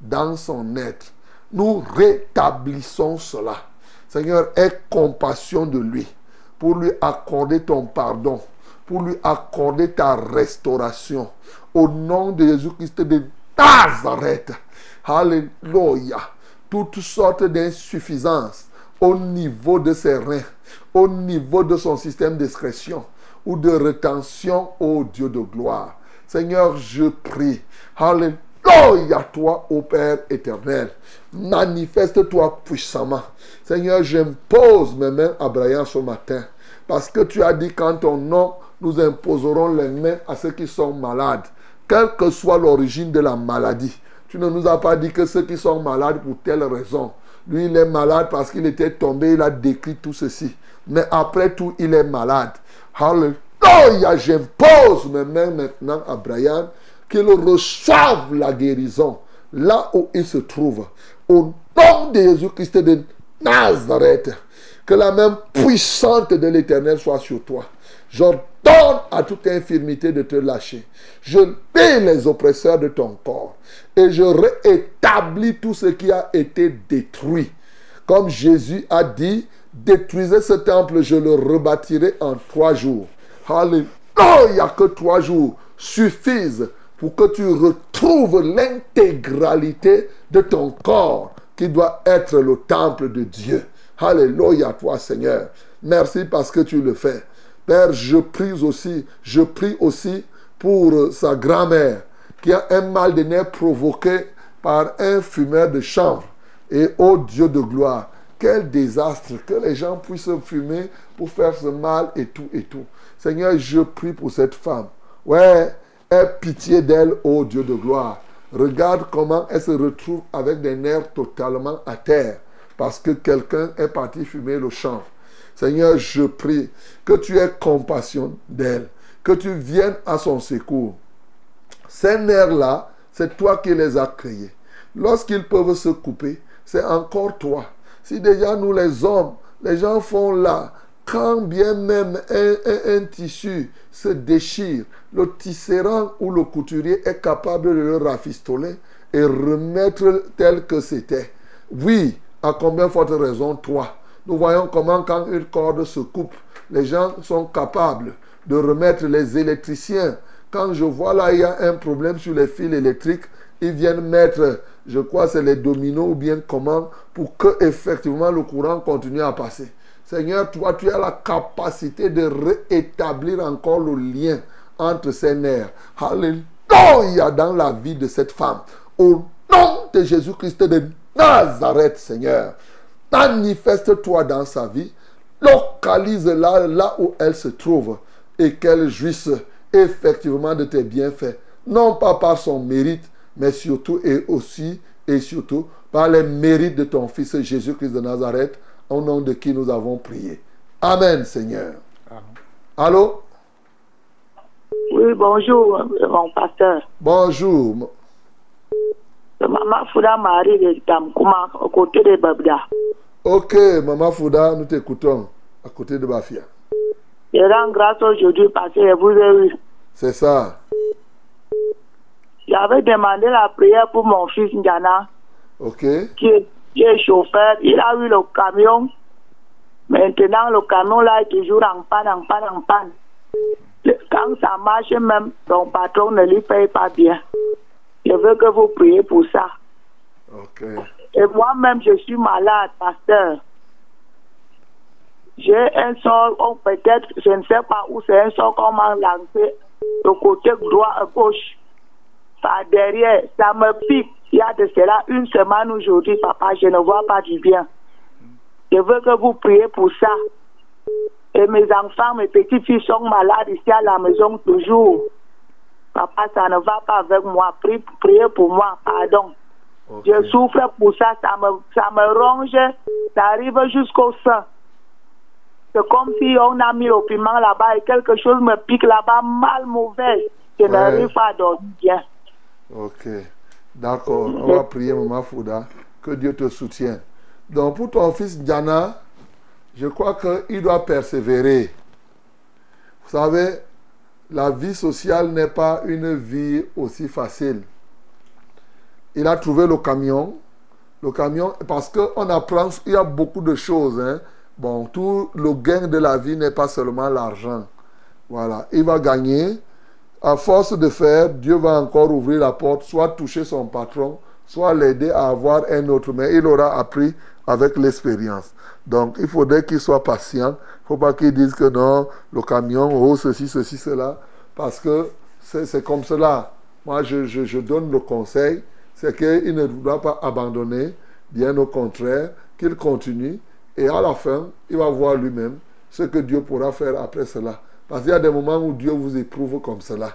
dans son être. Nous rétablissons cela. Seigneur, aie compassion de lui pour lui accorder ton pardon, pour lui accorder ta restauration. Au nom de Jésus-Christ de Nazareth. Alléluia. Toutes sortes d'insuffisances au niveau de ses reins, au niveau de son système d'expression ou de rétention, ô Dieu de gloire. Seigneur, je prie. Alléluia, toi, ô Père éternel. Manifeste-toi puissamment. Seigneur, j'impose mes mains à Brian ce matin. Parce que tu as dit qu'en ton nom, nous imposerons les mains à ceux qui sont malades. Quelle que soit l'origine de la maladie. Tu ne nous as pas dit que ceux qui sont malades pour telle raison. Lui, il est malade parce qu'il était tombé, il a décrit tout ceci. Mais après tout, il est malade. Alléluia, j'impose mes mains maintenant à Brian qu'il reçoive la guérison là où il se trouve. Au nom de Jésus-Christ de Nazareth, que la main puissante de l'Éternel soit sur toi. J'ordonne à toute infirmité de te lâcher. Je paie les oppresseurs de ton corps. Et je rétablis tout ce qui a été détruit. Comme Jésus a dit, détruisez ce temple, je le rebâtirai en trois jours. Alléluia, que trois jours suffisent pour que tu retrouves l'intégralité de ton corps qui doit être le temple de Dieu. Alléluia, toi Seigneur. Merci parce que tu le fais. Père, je prie aussi, je prie aussi pour sa grand-mère qui a un mal de nerfs provoqué par un fumeur de chanvre. Et ô Dieu de gloire, quel désastre que les gens puissent fumer pour faire ce mal et tout et tout. Seigneur, je prie pour cette femme. Ouais, aie pitié d'elle, ô Dieu de gloire. Regarde comment elle se retrouve avec des nerfs totalement à terre parce que quelqu'un est parti fumer le chanvre. Seigneur, je prie que tu aies compassion d'elle, que tu viennes à son secours. Ces nerfs-là, c'est toi qui les as créés. Lorsqu'ils peuvent se couper, c'est encore toi. Si déjà nous les hommes, les gens font là, quand bien même un, tissu se déchire, le tisserand ou le couturier est capable de le rafistoler, et remettre tel que c'était. Oui, à combien forte raison toi? Nous voyons comment quand une corde se coupe, les gens sont capables de remettre les électriciens. Quand je vois là, il y a un problème sur les fils électriques, ils viennent mettre, je crois, c'est les dominos ou bien comment, pour que effectivement le courant continue à passer. Seigneur, toi, tu as la capacité de rétablir encore le lien entre ces nerfs. Alléluia dans la vie de cette femme. Au nom de Jésus-Christ de Nazareth, Seigneur, manifeste-toi dans sa vie. Localise-la là où elle se trouve et qu'elle jouisse effectivement de tes bienfaits. Non pas par son mérite, mais surtout et aussi et surtout par les mérites de ton Fils Jésus-Christ de Nazareth, au nom de qui nous avons prié. Amen, Seigneur. Allô? Oui, bonjour, mon pasteur. Bonjour. Maman Fouda Marie de Damkouma, au côté de Babda. Ok, Maman Fouda, nous t'écoutons, à côté de Bafia. Je rends grâce aujourd'hui parce que vous avez vu. C'est ça. J'avais demandé la prière pour mon fils Ndiana, Ok. qui est, qui est chauffeur. Il a eu le camion. Maintenant, le camion là est toujours en panne, en panne, en panne. Quand ça marche, même son patron ne lui paye pas bien. Je veux que vous priez pour ça. Et moi-même, je suis malade, pasteur. J'ai un sort, ou peut-être, je ne sais pas où c'est un sort qu'on m'a lancé, le côté droit à gauche, par derrière. Ça me pique. Il y a de cela une semaine aujourd'hui, papa, je ne vois pas du bien. Je veux que vous priez pour ça. Et mes enfants, mes petites filles sont malades ici à la maison toujours. Papa, ça ne va pas avec moi. Prie- Priez pour moi, pardon. Je souffre pour ça, ça me, ça me ronge, ça arrive jusqu'au sein. C'est comme si on a mis le piment là-bas et quelque chose me pique là-bas, mal mauvais. Je Ouais. n'arrive pas à dormir bien. Ok. D'accord. On va prier, Maman Fouda. Que Dieu te soutienne. Donc, pour ton fils Diana, je crois qu'il doit persévérer. Vous savez, la vie sociale n'est pas une vie aussi facile. Il a trouvé le camion. Le camion, parce qu'on apprend, il y a beaucoup de choses. hein. Bon, tout le gain de la vie n'est pas seulement l'argent. Voilà. Il va gagner. À force de faire, Dieu va encore ouvrir la porte, soit toucher son patron, soit l'aider à avoir un autre. Mais il aura appris avec l'expérience. Donc, il faudrait qu'il soit patient. Il ne faut pas qu'il dise que non, le camion, oh, ceci, ceci, cela. Parce que c'est comme cela. Moi, je donne le conseil, c'est qu'il ne doit pas abandonner, bien au contraire, qu'il continue. Et à la fin, il va voir lui-même ce que Dieu pourra faire après cela. Parce qu'il y a des moments où Dieu vous éprouve comme cela.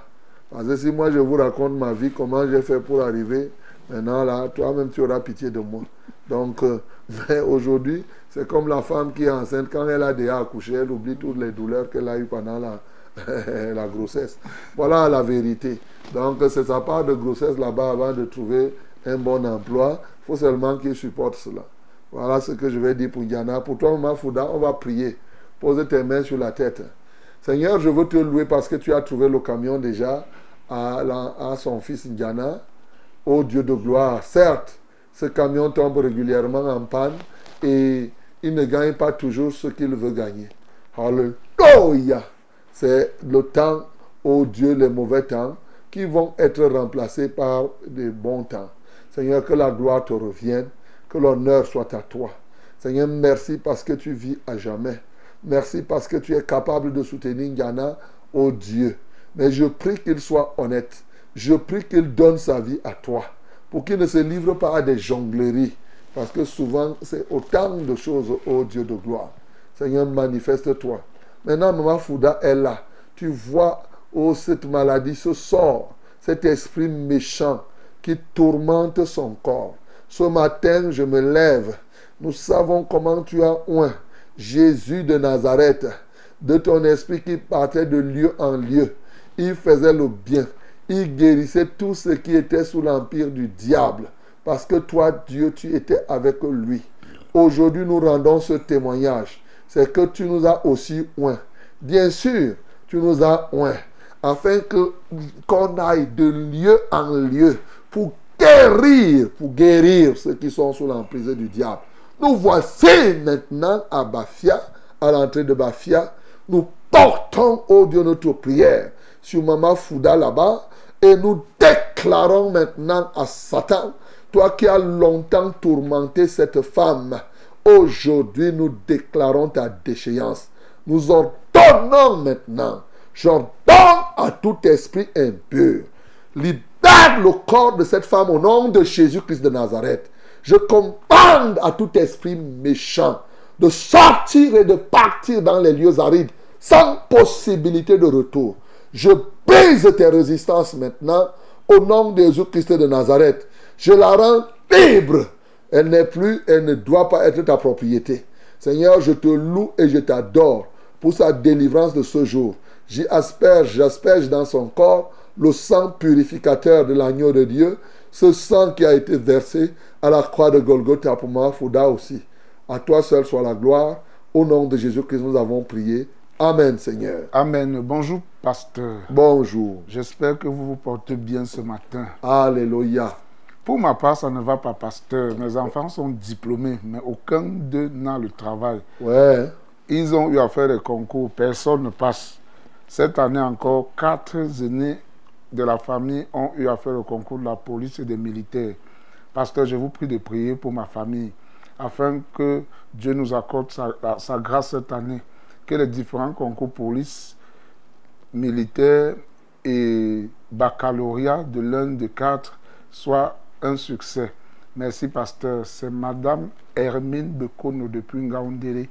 Parce que si moi je vous raconte ma vie, comment j'ai fait pour arriver, maintenant là, toi-même tu auras pitié de moi. Donc, euh, aujourd'hui, c'est comme la femme qui est enceinte, quand elle a déjà accouché, elle oublie toutes les douleurs qu'elle a eues pendant la, grossesse. Voilà la vérité. Donc, c'est sa part de grossesse là-bas avant de trouver un bon emploi. Il faut seulement qu'il supporte cela. Voilà ce que je vais dire pour Diana. Pour toi, Maman Fouda, on va prier. Pose tes mains sur la tête. Seigneur, je veux te louer parce que tu as trouvé le camion déjà à, son fils Diana. Ô Dieu de gloire, certes, ce camion tombe régulièrement en panne et il ne gagne pas toujours ce qu'il veut gagner. Alléluia. C'est le temps, ô Dieu, les mauvais temps qui vont être remplacés par des bons temps. Seigneur, que la gloire te revienne, que l'honneur soit à toi. Seigneur, merci parce que tu vis à jamais. Merci parce que tu es capable de soutenir Ghana, ô Dieu. Mais je prie qu'il soit honnête. Je prie qu'il donne sa vie à toi. Pour qu'il ne se livre pas à des jongleries. Parce que souvent, c'est autant de choses, ô Dieu de gloire. Seigneur, manifeste-toi. Maintenant, Maman Fouda est là. Tu vois, oh, cette maladie, ce sort, cet esprit méchant qui tourmente son corps. Ce matin, je me lève. Nous savons comment tu as oint Jésus de Nazareth, de ton esprit qui partait de lieu en lieu. Il faisait le bien. Il guérissait tout ce qui était sous l'empire du diable. Parce que toi, Dieu, tu étais avec lui. Aujourd'hui, nous rendons ce témoignage. C'est que tu nous as aussi oint. Bien sûr, tu nous as oint. Afin que qu'on aille de lieu en lieu pour guérir, pour guérir ceux qui sont sous l'emprise du diable. Nous voici maintenant à Bafia, à l'entrée de Bafia. Nous portons, oh Dieu, notre prière sur Maman Fouda là-bas et nous déclarons maintenant à Satan, toi qui as longtemps tourmenté cette femme, aujourd'hui nous déclarons ta déchéance. Nous ordonnons maintenant, j'ordonne à tout esprit impur, libère le corps de cette femme au nom de Jésus-Christ de Nazareth. Je commande à tout esprit méchant de sortir et de partir dans les lieux arides sans possibilité de retour. Je brise tes résistances maintenant au nom de Jésus-Christ de Nazareth. Je la rends libre. Elle n'est plus, elle ne doit pas être ta propriété. Seigneur, je te loue et je t'adore pour sa délivrance de ce jour. J'y asperge, j'asperge dans son corps le sang purificateur de l'agneau de Dieu, ce sang qui a été versé à la croix de Golgotha pour moi, Fouda aussi. À toi seul soit la gloire. Au nom de Jésus-Christ, nous avons prié. Amen, Seigneur. Amen. Bonjour, pasteur. Bonjour. J'espère que vous vous portez bien ce matin. Alléluia. Pour ma part, ça ne va pas, pasteur. Mes enfants sont diplômés, mais aucun d'eux n'a le travail. Ouais. Ils ont eu à faire des concours, personne ne passe. Cette année encore, quatre aînés de la famille ont eu à faire le concours de la police et des militaires. Pasteur, je vous prie de prier pour ma famille, afin que Dieu nous accorde sa, grâce cette année, que les différents concours police, militaire et baccalauréat de l'un des quatre soient un succès. Merci, pasteur. C'est Madame Hermine Bekono depuis Ngaoundéré,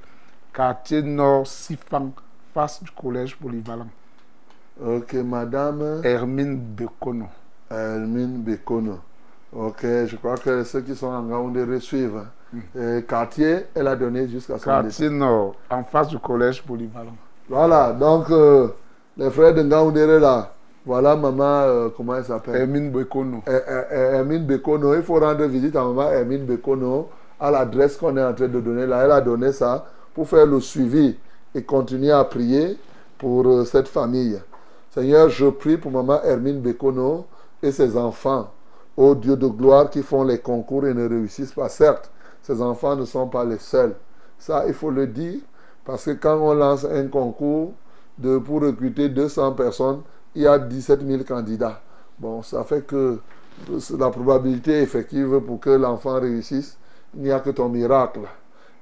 quartier nord Sifang, face du collège polyvalent. Ok, Madame Hermine Bekono. Hermine Bekono. Ok, je crois que ceux qui sont en Ngaoundéré suivent. Et quartier, elle a donné jusqu'à son Quartier nord, en face du collège polyvalent. Voilà, donc euh, les frères de Ngaoundéré là, voilà maman, euh, comment elle s'appelle? Hermine Bekono. Eh, eh, eh, Hermine Bekono. Il faut rendre visite à maman Hermine Bekono à l'adresse qu'on est en train de donner là. Elle a donné ça pour faire le suivi et continuer à prier pour euh, cette famille. Seigneur, je prie pour maman Hermine Bekono et ses enfants. Ô Dieu de gloire qui font les concours et ne réussissent pas. Certes, ces enfants ne sont pas les seuls. Ça, il faut le dire, parce que quand on lance un concours pour recruter 200 personnes, il y a 17 000 candidats. Bon, ça fait que la probabilité effective pour que l'enfant réussisse, il n'y a que ton miracle.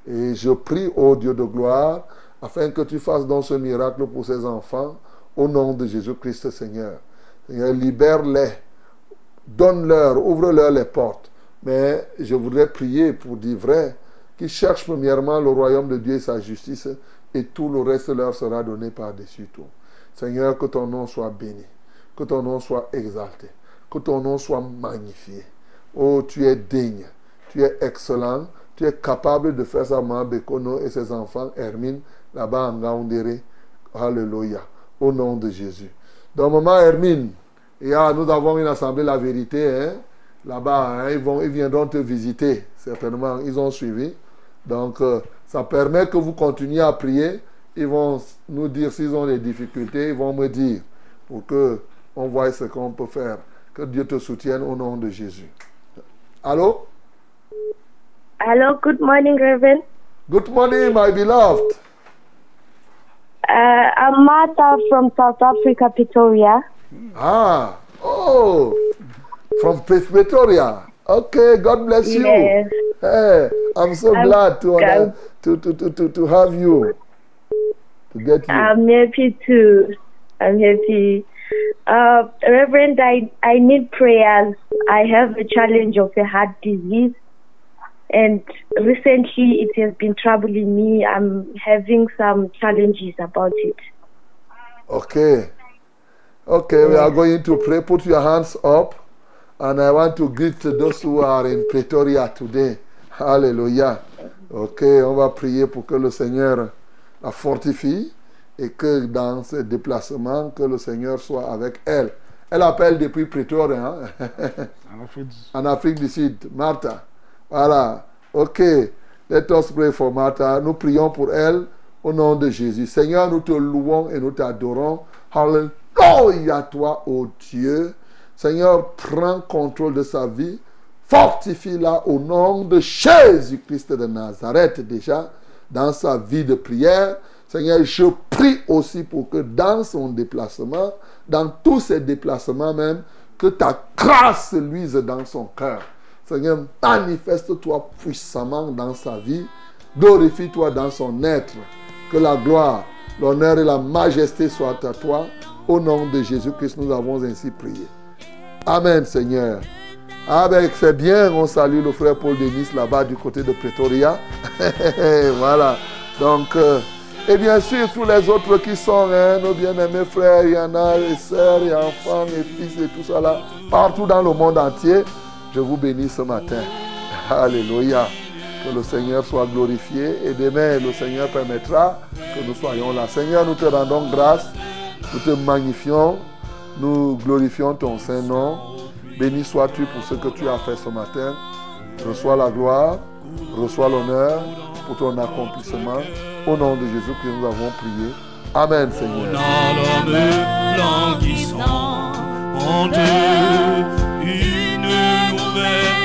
Et je prie, ô Dieu de gloire, afin que tu fasses donc ce miracle pour ces enfants, au nom de Jésus-Christ, Seigneur. Seigneur, libère-les, donne-leur, ouvre-leur les portes. Mais je voudrais prier pour dire vrai, qu'ils cherchent premièrement le royaume de Dieu et sa justice, et tout le reste leur sera donné par-dessus tout. Seigneur, que ton nom soit béni, que ton nom soit exalté, que ton nom soit magnifié. Oh, tu es digne, tu es excellent, tu es capable de faire ça, Bekono et ses enfants, Hermine, là-bas en Gaoundéré. Alléluia. Au nom de Jésus. Donc, Maman Hermine, et ah, nous avons une assemblée, la vérité, hein, là-bas, hein, ils, vont, ils viendront te visiter, certainement, ils ont suivi. Donc, euh, ça permet que vous continuiez à prier. Ils vont nous dire s'ils ont des difficultés, ils vont me dire pour que on voit ce qu'on peut faire. Que Dieu te soutienne au nom de Jésus. Allô? Hello, good morning, Reverend. Good morning, my beloved. Uh, I'm Martha from South Africa, Pretoria. Ah, oh, from Pretoria. Okay, God bless you. Yes. Hey, I'm so I'm glad to, glad. to, to, to, to, to have you, to get you. I'm happy to. I'm happy. Uh, Reverend, I, I need prayers. I have a challenge of a heart disease. And recently it has been troubling me. I'm having some challenges about it. Okay. Okay, we are going to pray. Put your hands up. And I want to greet those who are in Pretoria today. Hallelujah. Ok, on va prier pour que le Seigneur la fortifie et que dans ce déplacement, que le Seigneur soit avec elle. Elle appelle depuis Pretoria, hein? En Afrique du- en Afrique du Sud. Martha. Voilà. Ok. Let us pray for Martha. Nous prions pour elle au nom de Jésus. Seigneur, nous te louons et nous t'adorons. Hallelujah toi, ô Dieu. Seigneur, prends contrôle de sa vie. Fortifie-la au nom de Jésus-Christ de Nazareth déjà dans sa vie de prière. Seigneur, je prie aussi pour que dans son déplacement, dans tous ses déplacements même, que ta grâce luise dans son cœur. Seigneur, manifeste-toi puissamment dans sa vie. Glorifie-toi dans son être. Que la gloire, l'honneur et la majesté soient à toi. Au nom de Jésus-Christ, nous avons ainsi prié. Amen, Seigneur. Ben c'est bien, on salue le frère Paul Denis là-bas du côté de Pretoria. voilà. Donc, euh, et bien sûr tous les autres qui sont hein, nos bien-aimés frères, il y en a, et sœurs, et enfants, et fils, et tout ça là, partout dans le monde entier. Je vous bénis ce matin. Alléluia. Que le Seigneur soit glorifié. Et demain, le Seigneur permettra que nous soyons là. Seigneur, nous te rendons grâce. Nous te magnifions. Nous glorifions ton Saint-Nom. Béni sois-tu pour ce que tu as fait ce matin. Reçois la gloire, reçois l'honneur pour ton accomplissement. Au nom de Jésus que nous avons prié. Amen, Seigneur. Fraîcheur.